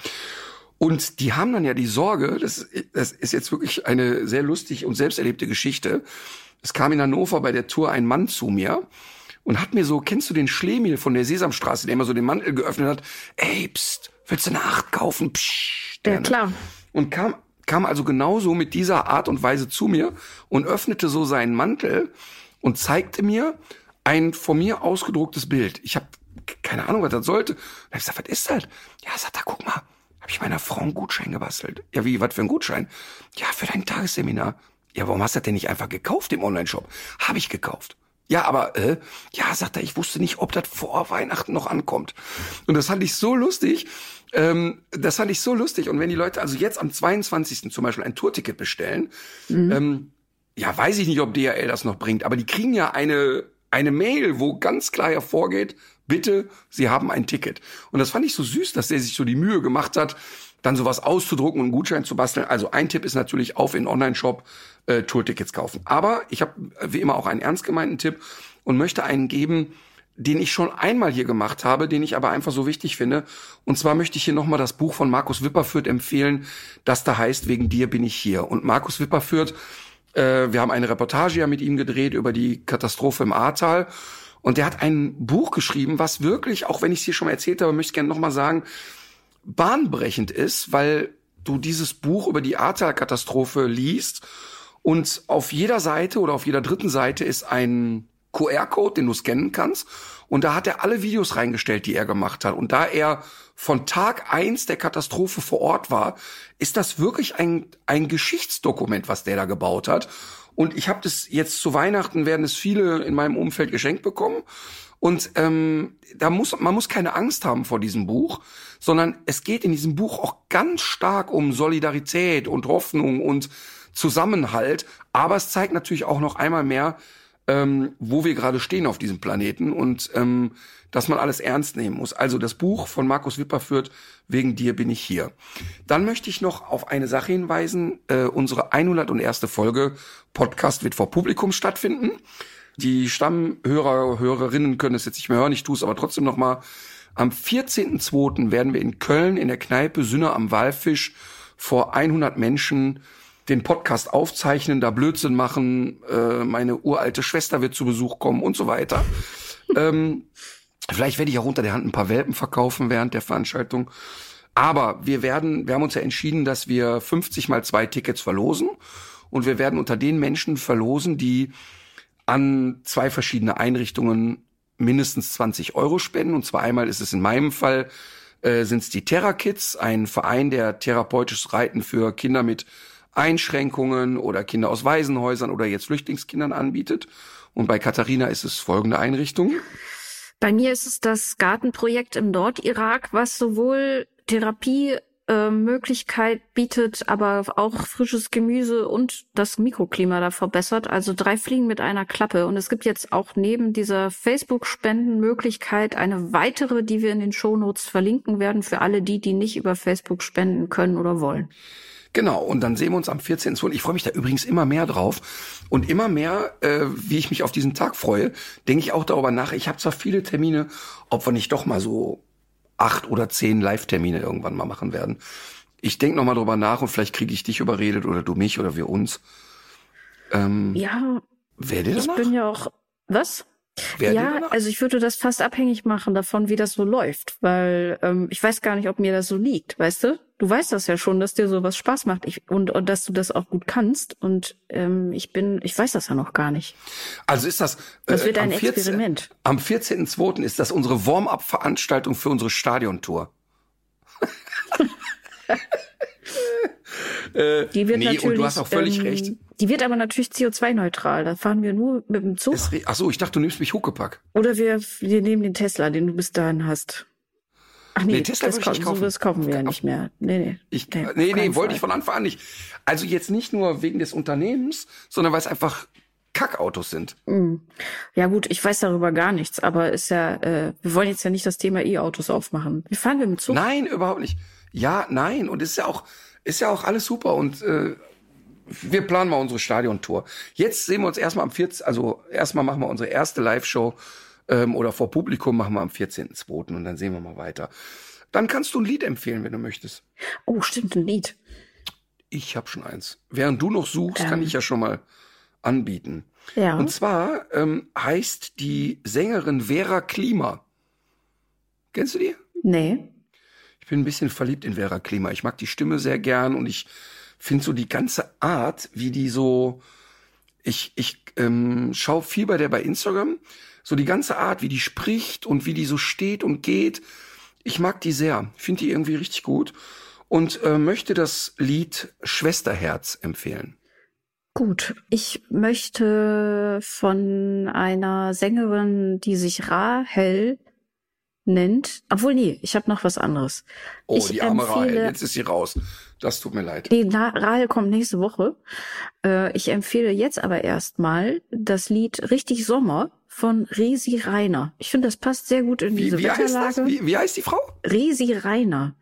Und die haben dann ja die Sorge, das, das ist jetzt wirklich eine sehr lustig und selbst erlebte Geschichte. Es kam in Hannover bei der Tour ein Mann zu mir und hat mir so, kennst du den Schlemiel von der Sesamstraße, der immer so den Mantel geöffnet hat? Ey, pst, willst du eine Acht kaufen? Psst, Ja, der, klar. Und kam, kam also genauso mit dieser Art und Weise zu mir und öffnete so seinen Mantel und zeigte mir ein von mir ausgedrucktes Bild. Ich habe keine Ahnung, was das sollte. Und hab ich gesagt, was ist das? Ja, sagt er, guck mal, habe ich meiner Frau einen Gutschein gebastelt. Ja, wie, was für ein Gutschein? Ja, für dein Tagesseminar. Ja, warum hast du das denn nicht einfach gekauft im Onlineshop? Habe ich gekauft. Ja, aber, äh, ja, sagt er, ich wusste nicht, ob das vor Weihnachten noch ankommt. Und das fand ich so lustig. Ähm, das fand ich so lustig. Und wenn die Leute also jetzt am 22. zum Beispiel ein Tourticket bestellen, ähm, ja, weiß ich nicht, ob DHL das noch bringt, aber die kriegen ja eine, eine Mail, wo ganz klar hervorgeht, bitte, Sie haben ein Ticket. Und das fand ich so süß, dass der sich so die Mühe gemacht hat, dann sowas auszudrucken und einen Gutschein zu basteln. Also ein Tipp ist natürlich auf in Online-Shop äh, Tourtickets kaufen. Aber ich habe wie immer auch einen ernst gemeinten Tipp und möchte einen geben, den ich schon einmal hier gemacht habe, den ich aber einfach so wichtig finde. Und zwar möchte ich hier nochmal das Buch von Markus Wipperfürth empfehlen, das da heißt, wegen dir bin ich hier. Und Markus Wipperfürth, äh, wir haben eine Reportage ja mit ihm gedreht über die Katastrophe im Ahrtal. Und der hat ein Buch geschrieben, was wirklich, auch wenn ich es hier schon mal erzählt habe, möchte ich gerne nochmal sagen, bahnbrechend ist, weil du dieses Buch über die Ahrtal-Katastrophe liest und auf jeder Seite oder auf jeder dritten Seite ist ein QR-Code, den du scannen kannst. Und da hat er alle Videos reingestellt, die er gemacht hat. Und da er von Tag eins der Katastrophe vor Ort war, ist das wirklich ein, ein Geschichtsdokument, was der da gebaut hat. Und ich habe das jetzt zu Weihnachten, werden es viele in meinem Umfeld geschenkt bekommen. Und ähm, da muss man muss keine Angst haben vor diesem Buch, sondern es geht in diesem Buch auch ganz stark um Solidarität und Hoffnung und Zusammenhalt. Aber es zeigt natürlich auch noch einmal mehr, ähm, wo wir gerade stehen auf diesem Planeten und ähm, dass man alles ernst nehmen muss. Also das Buch von Markus Wipperfürth, Wegen dir bin ich hier. Dann möchte ich noch auf eine Sache hinweisen. Äh, unsere 101. Folge Podcast wird vor Publikum stattfinden. Die Stammhörer, Hörerinnen können es jetzt nicht mehr hören, ich tue es aber trotzdem noch mal. Am 14.02. werden wir in Köln in der Kneipe Sünne am Walfisch vor 100 Menschen den Podcast aufzeichnen, da Blödsinn machen, äh, meine uralte Schwester wird zu Besuch kommen und so weiter. ähm, vielleicht werde ich auch unter der Hand ein paar Welpen verkaufen während der Veranstaltung. Aber wir werden, wir haben uns ja entschieden, dass wir 50 mal zwei Tickets verlosen. Und wir werden unter den Menschen verlosen, die an zwei verschiedene Einrichtungen mindestens 20 Euro spenden. Und zwar einmal ist es in meinem Fall, äh, sind es die Terra Kids, ein Verein, der therapeutisches Reiten für Kinder mit Einschränkungen oder Kinder aus Waisenhäusern oder jetzt Flüchtlingskindern anbietet. Und bei Katharina ist es folgende Einrichtung. Bei mir ist es das Gartenprojekt im Nordirak, was sowohl Therapie äh, bietet, aber auch frisches Gemüse und das Mikroklima da verbessert. Also drei Fliegen mit einer Klappe. Und es gibt jetzt auch neben dieser Facebook-Spendenmöglichkeit eine weitere, die wir in den Shownotes verlinken werden für alle die, die nicht über Facebook spenden können oder wollen. Genau, und dann sehen wir uns am 14.2. Ich freue mich da übrigens immer mehr drauf. Und immer mehr, äh, wie ich mich auf diesen Tag freue, denke ich auch darüber nach. Ich habe zwar viele Termine, ob wir nicht doch mal so acht oder zehn Live-Termine irgendwann mal machen werden. Ich denke noch mal drüber nach und vielleicht kriege ich dich überredet oder du mich oder wir uns. Ähm, Ja, wer dir ich bin ja auch. Was? Wer ja, also ich würde das fast abhängig machen davon, wie das so läuft, weil ähm, ich weiß gar nicht, ob mir das so liegt, weißt du? Du weißt das ja schon, dass dir sowas Spaß macht ich, und, und dass du das auch gut kannst und ähm, ich bin, ich weiß das ja noch gar nicht. Also ist das. Das äh, wird ein am 14. Experiment. Am 14.2. ist das unsere Warm-up-Veranstaltung für unsere Stadiontour. *laughs* äh, Die wird nee, natürlich, und du hast auch völlig ähm, recht. Die wird aber natürlich CO2-neutral. Da fahren wir nur mit dem Zug Ach so, ich dachte, du nimmst mich Huckepack. oder wir, wir nehmen den Tesla, den du bis dahin hast. Ach nee, Nee, Tesla das, würde ich nicht kau- kaufen. sowas kaufen wir ja nicht mehr. Nee, nee. Ich, Nee, nee, nee, wollte ich von Anfang an nicht. Also jetzt nicht nur wegen des Unternehmens, sondern weil es einfach Kackautos sind. Mm. Ja gut, ich weiß darüber gar nichts, aber ist ja, äh, wir wollen jetzt ja nicht das Thema E-Autos aufmachen. Wie fahren wir mit Zug? Nein, überhaupt nicht. Ja, nein. Und ist ja auch, ist ja auch alles super. Und äh, wir planen mal unsere Stadiontour. Jetzt sehen wir uns erstmal am 14. Also erstmal machen wir unsere erste Live-Show ähm, oder vor Publikum machen wir am 14.2. und dann sehen wir mal weiter. Dann kannst du ein Lied empfehlen, wenn du möchtest. Oh, stimmt, ein Lied. Ich habe schon eins. Während du noch suchst, kann Ähm. ich ja schon mal anbieten. Ja. Und zwar ähm, heißt die Sängerin Vera Klima. Kennst du die? nee. Ich bin ein bisschen verliebt in Vera Klima. Ich mag die Stimme sehr gern und ich finde so die ganze Art, wie die so. Ich, ich ähm, schaue viel bei der bei Instagram. So die ganze Art, wie die spricht und wie die so steht und geht. Ich mag die sehr. Finde die irgendwie richtig gut. Und äh, möchte das Lied Schwesterherz empfehlen. Gut. Ich möchte von einer Sängerin, die sich Rahel nennt. Obwohl, nee, ich habe noch was anderes. Oh, ich die arme Rahel. empfehle- Jetzt ist sie raus. Das tut mir leid. Na- Rahel kommt nächste Woche. Äh, ich empfehle jetzt aber erstmal das Lied Richtig Sommer von Resi Reiner. Ich finde, das passt sehr gut in Wie, diese wie heißt das? Wetterlage. Wie, wie heißt die Frau? Resi Reiner.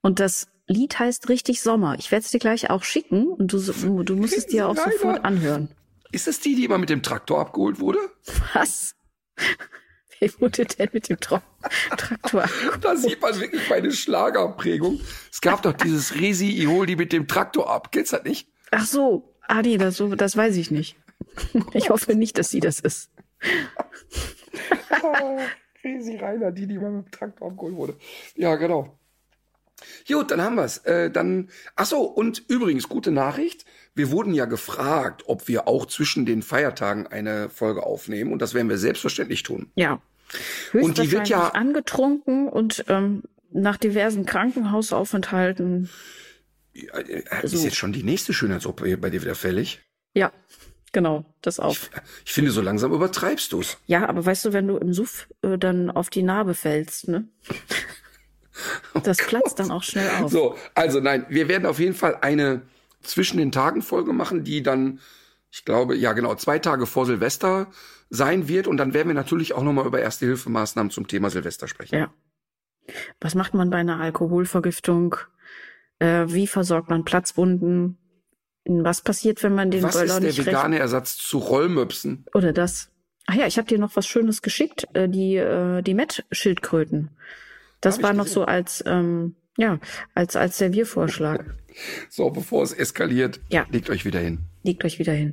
Und das Lied heißt Richtig Sommer. Ich werde es dir gleich auch schicken und du, du musst es dir auch Resi sofort Reiner. anhören. Ist das die, die immer mit dem Traktor abgeholt wurde? Was? Wer wurde denn mit dem Tra Traktor? *laughs* Da sieht man wirklich meine Schlagerprägung. Es gab doch dieses Resi, ich hol die mit dem Traktor ab. Kennst du das nicht? Ach so. Ah, nee, das, so, das weiß ich nicht. *laughs* Ich hoffe nicht, dass sie das ist. Resi Rainer, die, die mal mit dem Traktor abgeholt wurde. Ja, genau. Gut, dann haben wir's. Äh, dann, ach so, und übrigens, gute Nachricht. Wir wurden ja gefragt, ob wir auch zwischen den Feiertagen eine Folge aufnehmen. Und das werden wir selbstverständlich tun. Ja. Und die wird ja- angetrunken und ähm, nach diversen Krankenhausaufenthalten. Ja, äh, Ist So. jetzt schon die nächste Schönheits-OP bei dir wieder fällig? Ja, genau, das auch. Ich finde, so langsam übertreibst du's. Ja, aber weißt du, wenn du im Suff äh, dann auf die Narbe fällst, ne? *laughs* Das platzt dann auch schnell auf. So, also nein, wir werden auf jeden Fall eine zwischen den Tagen Folge machen, die dann, ich glaube, ja genau, zwei Tage vor Silvester sein wird. Und dann werden wir natürlich auch nochmal über Erste-Hilfemaßnahmen zum Thema Silvester sprechen. Ja. Was macht man bei einer Alkoholvergiftung? Äh, wie versorgt man Platzwunden? Was passiert, wenn man den Was Böller ist der nicht vegane Ersatz zu Rollmöpsen? Oder das. Ach ja, ich habe dir noch was Schönes geschickt, äh, die äh, die Met-Schildkröten. Das Hab war noch so als ähm, ja als als Serviervorschlag. *laughs* So, bevor es eskaliert, Ja. legt euch wieder hin. Legt euch wieder hin.